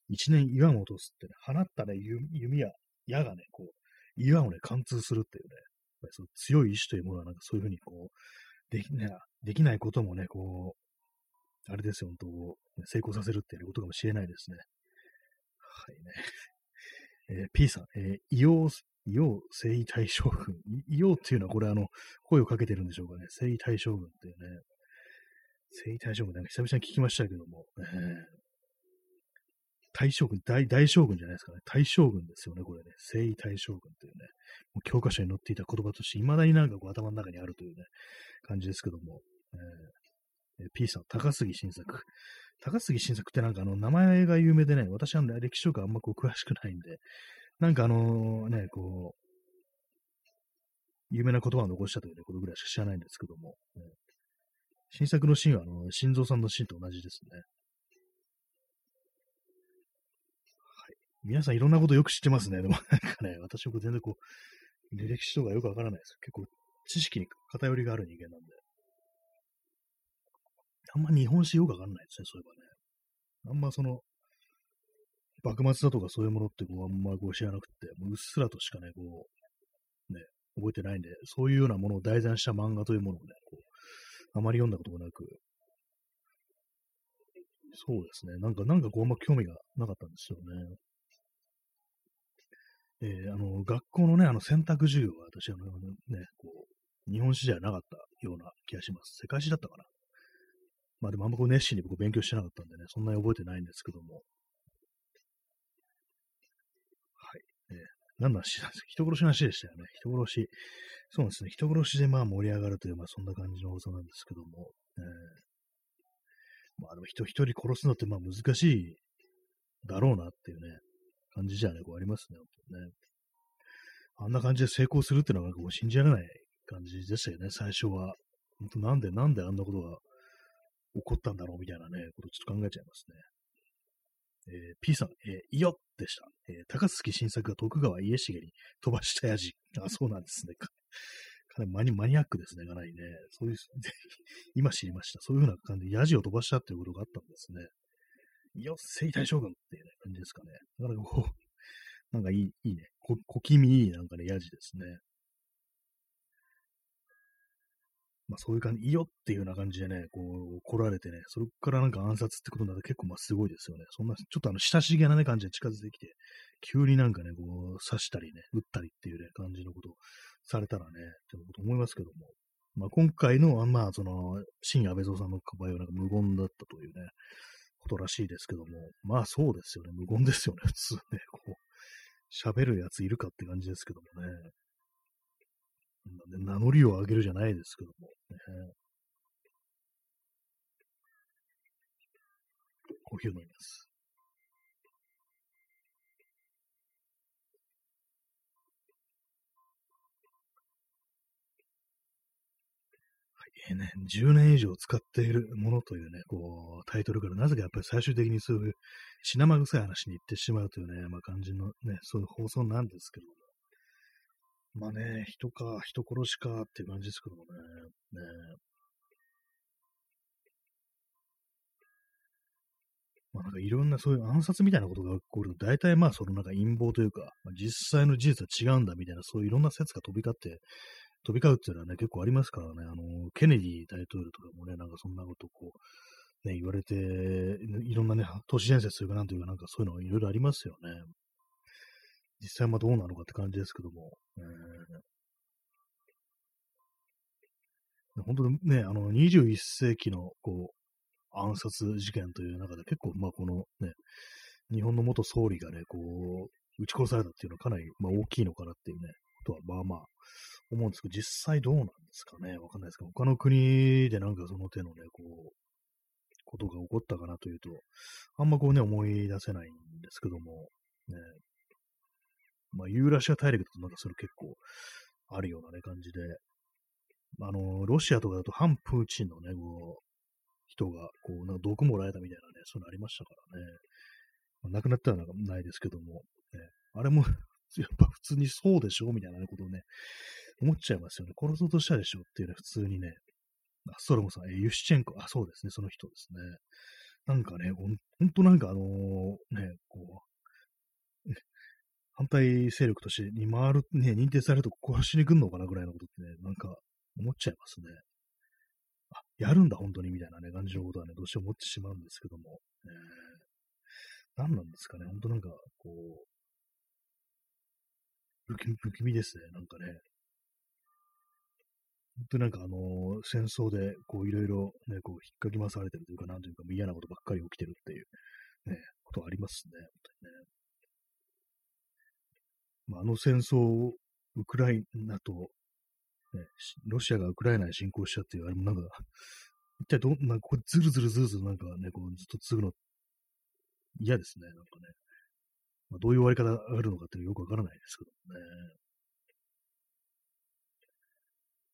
一年岩を落とすってね、放ったね、弓や矢がね、こう、岩をね、貫通するっていうね、やっぱりその強い意志というものは、なんかそういうふうにこう、でき,、ね、できないこともね、こう、あれですよ、本当、成功させるっていうことかもしれないですね。はいね。えー、P さん、えー、硫黄陽征大将軍。陽っていうのはこれあの、声をかけてるんでしょうかね。征大将軍っていうね。征大将軍なんか久々に聞きましたけども。えー、大将軍大、大将軍じゃないですかね。大将軍ですよね、これね。征大将軍っていうね。もう教科書に載っていた言葉として、未だになんかこう頭の中にあるというね、感じですけども。えー、P さん、高杉晋作。高杉晋作ってなんかあの、名前が有名でね、私は歴史とかあんまこう詳しくないんで、なんかあのね、こう、有名な言葉を残したというねことぐらいしか知らないんですけども、ね、新作のシーンは、あの、心臓さんのシーンと同じですね。はい。皆さんいろんなことよく知ってますね。でも なんかね、私は全然こう、履歴史とかよくわからないです。結構、知識に偏りがある人間なんで。あんま日本史よくわかんないですね、そういえばね。あんまその、幕末だとかそういうものってこうあんまこう知らなくて、もううっすらとしかね、こう、ね、覚えてないんで、そういうようなものを題材した漫画というものをね、こう、あまり読んだことがなく、そうですね、なんか、なんかこうあんま興味がなかったんですよね。えー、あの、学校のね、あの選択授業は私、あのね、こう、日本史じゃなかったような気がします。世界史だったかな。まあでもあんまこう熱心に僕勉強してなかったんでね、そんなに覚えてないんですけども。はい。えー何の話なんですか人殺しの話でしたよね。人殺し。そうですね。人殺しでまあ盛り上がるという、まあそんな感じの放送なんですけども。えー、まあでも人一人殺すのってまあ難しいだろうなっていうね、感じじゃね、こうありますね。ね。あんな感じで成功するっていうのはなんかもう信じられない感じでしたよね、最初は。本当なんで、なんであんなことが起こったんだろうみたいなね、ことちょっと考えちゃいますね。えー、P さん、えー、いよでした。えー、高槻新作が徳川家重に飛ばしたやじ。あ、そうなんですね。かなりマニマニアックですね、かなりね。そういう、今知りました。そういうふうな感じでヤジを飛ばしたっていうことがあったんですね。よっ、征大将軍っていう、ね、感じですかね。なかなかこう、なんかいい、いいね。こ小気味いいなんかね、ヤジですね。まあそういう感じ、いいよっていうような感じでね、こう、来られてね、それからなんか暗殺ってことになると結構まあすごいですよね。そんな、ちょっとあの、親しげなね、感じで近づいてきて、急になんかね、こう、刺したりね、撃ったりっていうね、感じのことをされたらね、ってこと思いますけども。まあ今回の、まあその、新安倍蔵さんの場合はなんか無言だったというね、ことらしいですけども、まあそうですよね、無言ですよね、普通ね、こう、喋るやついるかって感じですけどもね。名乗りを上げるじゃないですけども、ね、コーヒーを飲みます。はい、ね、10年以上使っているものというね、こう、タイトルからなぜかやっぱり最終的にそういう血生臭い話に行ってしまうというね、まあ感じのね、そういう放送なんですけども、まあね、人か、人殺しかって感じですけどもね。ねまあなんかいろんなそういう暗殺みたいなことが起こると、大体まあそのなんか陰謀というか、まあ、実際の事実は違うんだみたいな、そういういろんな説が飛び交って、飛び交うっていうのはね、結構ありますからね、あの、ケネディ大統領とかもね、なんかそんなことこう、ね、言われて、いろんなね、都市伝説というかなんというかなんかそういうのいろいろありますよね。実際はどうなのかって感じですけども、えー、本当にね、あの、21世紀の、こう、暗殺事件という中で結構、まあ、このね、日本の元総理がね、こう、撃ち殺されたっていうのはかなり、まあ、大きいのかなっていうね、ことは、まあまあ、思うんですけど、実際どうなんですかね、わかんないですけど、他の国でなんかその手のね、こう、ことが起こったかなというと、あんまこうね、思い出せないんですけども、ね、まあ、ユーラシア大陸だとなんかそれ結構あるようなね、感じで、あの、ロシアとかだと反プーチンのね、こう、人が、こう、なんか毒もらえたみたいなね、そういうのありましたからね。まあ、亡くなったらなないですけども、ね、あれも やっぱ普通にそうでしょみたいなことをね、思っちゃいますよね。殺そうとしたでしょっていうね、普通にね。あ、ストロムさん、えユシチェンコ、あ、そうですね、その人ですね。なんかね、ほんほんとなんかあのー、ね、こう、反対勢力としてに回る、ね、認定されると殺しに来んのかなぐらいのことってね、なんか思っちゃいますね。あ、やるんだ、本当に、みたいなね、感じのことはね、どうしても思ってしまうんですけども。えー、何なんですかね、本当なんか、こう、不気不気味ですね、なんかね。本当なんかあの、戦争で、こういろいろね、こう引っかき回されてるというか、なんというか嫌なことばっかり起きてるっていう、ね、ことはありますね、本当にね。まあ、あの戦争を、ウクライナと、ね、ロシアがウクライナに侵攻したっていう、あれもなんか、一体どんな、これずるずるずるずるなんかね、こうずっと継ぐの嫌ですね、なんかね。まあ、どういう終わり方があるのかっていうのよくわからないですけどね。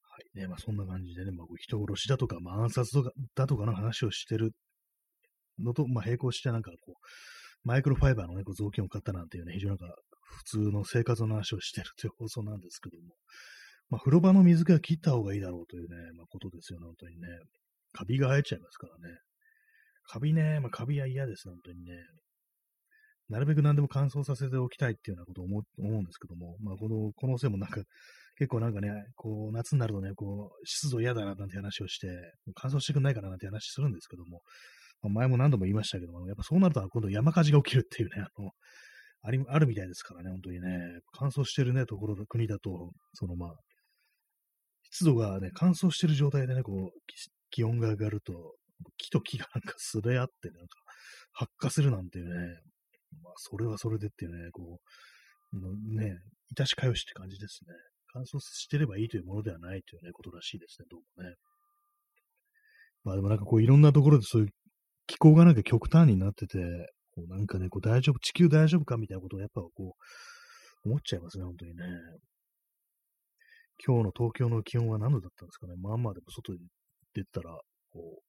はいね、まあそんな感じでね、まあ人殺しだとか、まあ暗殺とかだとかの話をしてるのと、まあ並行してなんかこう、マイクロファイバーのね、こう雑巾を買ったなんていうね、非常になんか普通の生活の話をしてるという放送なんですけども、まあ風呂場の水が切った方がいいだろうというね、まあことですよね、本当にね。カビが生えちゃいますからね。カビね、まあカビは嫌です、本当にね。なるべく何でも乾燥させておきたいっていうようなことを思うんですけども、まあ、この可能性もなんか、結構なんかね、こう、夏になるとね、こう、湿度嫌だななんて話をして、乾燥してくんないかななんて話するんですけども、まあ、前も何度も言いましたけども、やっぱそうなると今度山火事が起きるっていうね、あの、あり、あるみたいですからね、本当にね、乾燥してるね、ところの、国だと、そのまあ、湿度がね、乾燥してる状態でね、こう、気温が上がると、木と木がなんかすれ合って、なんか、発火するなんていうね、まあ、それはそれでっていうね、こう、ね、いたしかよしって感じですね。乾燥してればいいというものではないというね、ことらしいですね、どうもね。まあでもなんかこういろんなところでそういう気候がなんか極端になってて、こうなんかね、こう大丈夫、地球大丈夫かみたいなことをやっぱこう、思っちゃいますね、本当にね。今日の東京の気温は何度だったんですかね。まあまあでも外に出たら、こ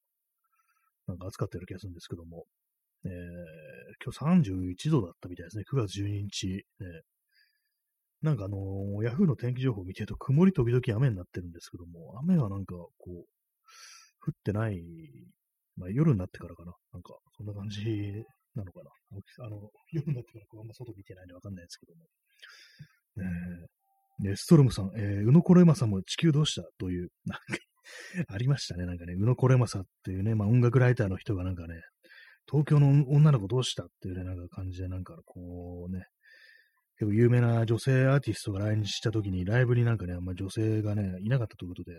う、なんか暑かったような気がするんですけども、えー、今日31度だったみたいですね。9月12日。ね、なんかあのー、ヤフーの天気情報を見てると、曇り時々雨になってるんですけども、雨はなんかこう、降ってない、まあ夜になってからかな。なんか、そんな感じなのかな。あの、夜になってからこうあんま外見てないんでわかんないですけども。ね、ストロムさん、えー、宇野コレマさんも地球どうした？という、なんかありましたね。なんかね、宇野コレマサっていうね、まあ音楽ライターの人がなんかね、東京の女の子どうした？っていうね、なんか感じで、なんかこうね、結構有名な女性アーティストが来日した時に、ライブになんかね、あんま女性がね、いなかったということで、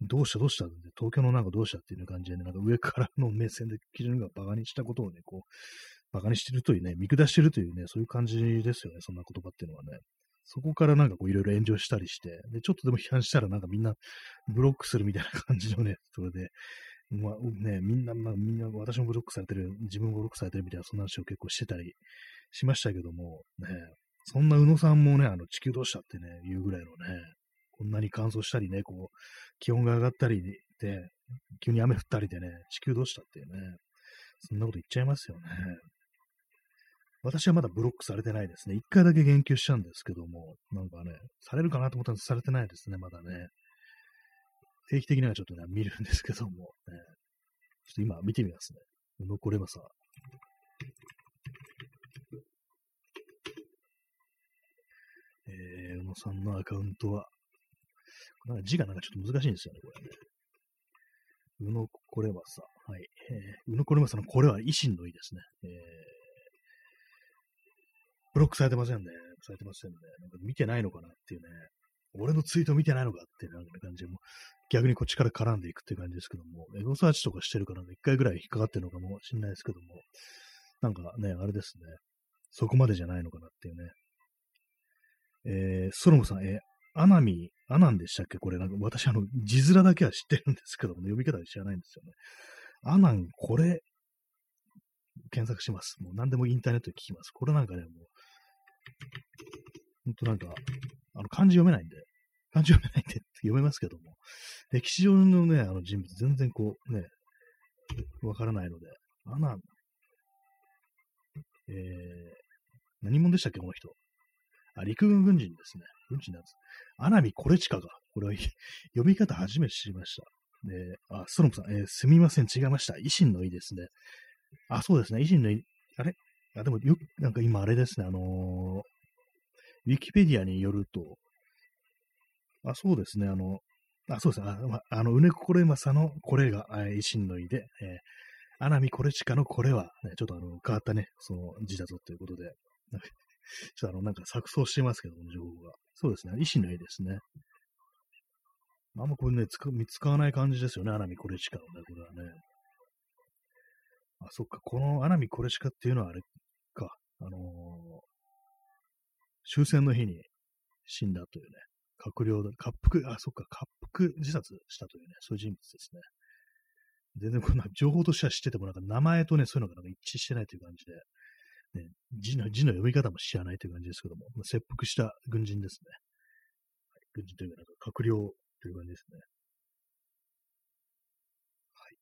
どうしたどうしたって、東京のなんかどうしたっていう感じでね、なんか上からの目線で基準がバカにしたことをね、こう、バカにしてるというね、見下してるというね、そういう感じですよね、そんな言葉っていうのはね。そこからなんかこういろいろ炎上したりして、で、ちょっとでも批判したらなんかみんなブロックするみたいな感じのね、それで、まあね、みんな、まあみんな、私もブロックされてる、自分もブロックされてるみたいな、そんな話を結構してたりしましたけども、ね、そんな宇野さんもね、あの、地球どうしたってね、言うぐらいのね、こんなに乾燥したりね、こう、気温が上がったりで、急に雨降ったりでね、地球どうしたっていうね、そんなこと言っちゃいますよね。私はまだブロックされてないですね。一回だけ言及したんですけども、なんかね、されるかなと思ったらされてないですね、まだね。定期的にはちょっとね、見るんですけども、ね、ちょっと今見てみますね。残れますえー、宇野さんのアカウントは、なんか字がなんかちょっと難しいんですよね、これね。宇野これはさ、はい。えー、宇野これはさのこれは維新の意ですね。えー、ブロックされてませんね。されてませんね。なんか見てないのかなっていうね。俺のツイート見てないのかっていうなんか感じで、も逆にこっちから絡んでいくっていう感じですけども、エゴサーチとかしてるからね、一回ぐらい引っかかってるのかもしれないですけども、なんかね、あれですね、そこまでじゃないのかなっていうね。えー、ソロモさん、えー、アナミ、アナンでしたっけ？これ、なんか私、あの、字面だけは知ってるんですけども、ね、読み方は知らないんですよね。アナン、これ、検索します。もう何でもインターネットで聞きます。これなんかね、もう、ほんとなんか、あの、漢字読めないんで、漢字読めないんで読めますけども、歴史上のね、あの人物、全然こうね、わからないので、アナン、えー、何者でしたっけ、この人？あ、陸軍軍人ですね。軍人なんです。アナミコレチカが、これは 読み方初めて知りました。で、あ、ストロムさん、えー、すみません、違いました。維新の意ですね。あ、そうですね、維新の意、あれ？あ、でもよ、なんか今あれですね、あのー、ウィキペディアによると、あ、そうですね、あの、あ、そうですね、あまあの、うねこれまさのこれが、え維新の意で、えー、アナミコレチカのこれは、ね、ちょっとあの、変わったね、その字だぞということで、ちょっとあの、なんか錯綜してますけども、情報が。そうですね、維新の意ですね。あんまこれね、つか見つかない感じですよね、アナミコレチカのね、これはね。あ、そっか、このアナミコレチカっていうのはあれか、あのー、終戦の日に死んだというね、閣僚だ、滑腹、あ、そっか、滑腹自殺したというね、そういう人物ですね。全然こんな情報としては知ってても、なんか名前とね、そういうのがなんか一致してないという感じで、ね、字の字の読み方も知らないという感じですけども、まあ切腹した軍人ですね。はい、軍人というか、なんか閣僚という感じですね。はい。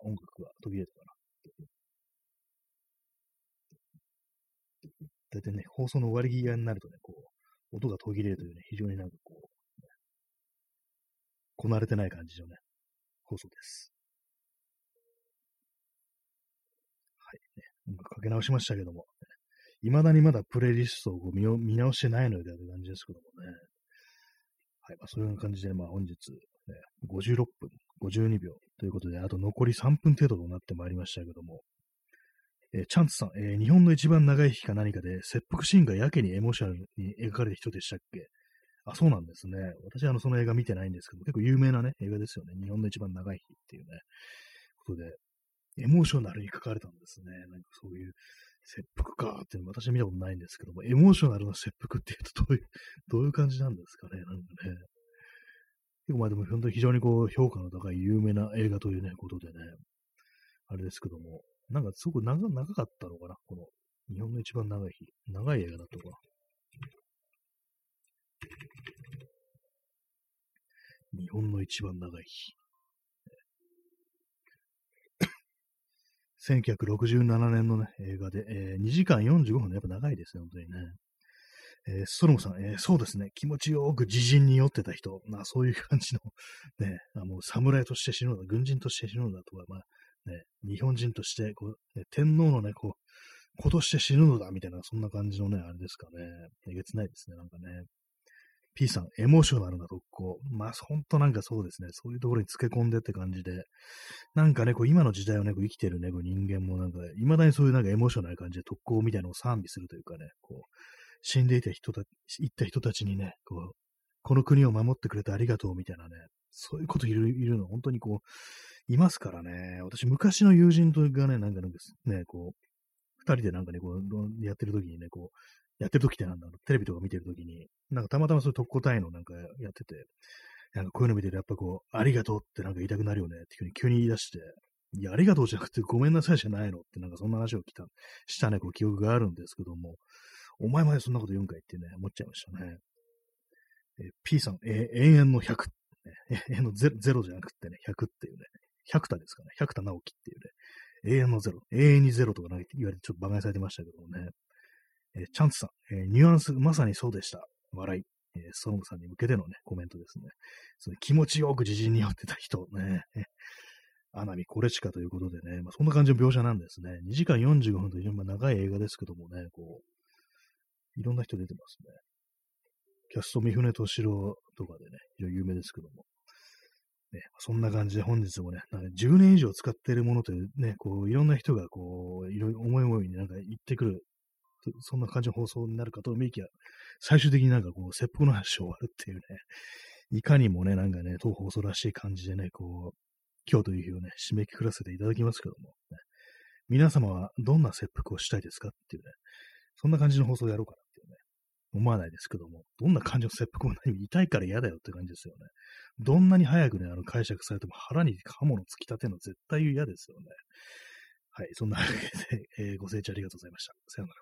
音楽が途切れたかな。大体ね、放送の終わり際になるとね、こう、音が途切れるというね、非常になんかこう、ね、こなれてない感じのね、放送です。はい、ね。音楽かけ直しましたけども、未だにまだプレイリストを見見直してないのでという感じですけどもね。はい、まあ、そういう感じで、まあ本日、ね、56分、52秒ということで、あと残り3分程度となってまいりましたけども、えー、チャンツさん、えー、日本の一番長い日か何かで、切腹シーンがやけにエモーショナルに描かれた人でしたっけ？あ、そうなんですね。私はあのその映画見てないんですけど、結構有名なね、映画ですよね。日本の一番長い日っていうね、ことで、エモーショナルに書かれたんですね。なんかそういう、切腹かっていうの私は見たことないんですけども、エモーショナルな切腹っていうとどういう、どういう感じなんですかね。なんかね。結構まあでも本当に非常にこう評価の高い有名な映画というね、ことでね、あれですけども、なんかすごく長長かったのかなこの、日本の一番長い日。長い映画だったかな。日本の一番長い日。1967年のね、映画で、えー、2時間45分でやっぱ長いですね、本当にね。えー、ストロムさん、えー、そうですね、気持ちよく自陣に酔ってた人、まあそういう感じの、ね、あもう侍として死ぬんだ、軍人として死ぬんだとか、まあね、日本人としてこう、ね、天皇のね、こう、子として死ぬのだ、みたいな、そんな感じのね、あれですかね。えげつないですね、なんかね。P さん、エモーショナルな特攻。まあ、ほんとなんかそうですね。そういうところにつけ込んでって感じで。なんかね、こう今の時代をね、こう生きてるね、こう人間もなんか、未だにそういうなんかエモーショナルな感じで特攻みたいなのを賛美するというかね、こう、死んでいた人たち、行った人たちにね、こう、この国を守ってくれてありがとうみたいなね、そういうこといる、いるの、本当にこう、いますからね。私、昔の友人とがね、なんかなんかね、こう、二人でなんかね、こう、やってる時にね、こう、やってる時ってなんだろう、テレビとか見てる時に、なんかたまたまそういう特攻隊のなんかやってて、なんかこういうの見てるやっぱこう、ありがとうってなんか言いたくなるよね。っていうふうに急に言い出して、いや、ありがとうじゃなくてごめんなさいじゃないのって。なんかそんな話を来た、したね、こう記憶があるんですけども、お前までそんなこと言うんかいってね、思っちゃいましたね。え P さん、え永遠の100、ね、永遠の 0, 0じゃなくてね、100っていうね、100田ですかね、100田直樹っていうね、永遠の0、永遠に0とか言われてちょっと馬鹿にされてましたけどもね、え、チャンツさん、え、ニュアンス、まさにそうでした。笑い。えー、ストロムさんに向けてのね、コメントですね。その気持ちよく自陣に寄ってた人ね、アナミコレチカということでね、まあ、そんな感じの描写なんですね。2時間45分と非常に長い映画ですけどもね、こう、いろんな人出てますね。キャスト三船敏郎とかでね、非常に有名ですけども。ね、そんな感じで本日もね、なんか10年以上使っているものというね、こう、いろんな人がこう、いろいろ思い思いになんか言ってくるそんな感じの放送になるかと思いきや、最終的になんかこう、切腹の話終わるっていうね、いかにもね、なんかね、当放送らしい感じでね、こう、今日という日をね、締めくくらせていただきますけども、ね、皆様はどんな切腹をしたいですかっていうね、そんな感じの放送をやろうかなっていうね、思わないですけども、どんな感じの切腹もない痛いから嫌だよって感じですよね。どんなに早くね、あの解釈されても腹に刃物突き立てるの絶対嫌ですよね。はい、そんなわけで、えー、ご清聴ありがとうございました。さようなら。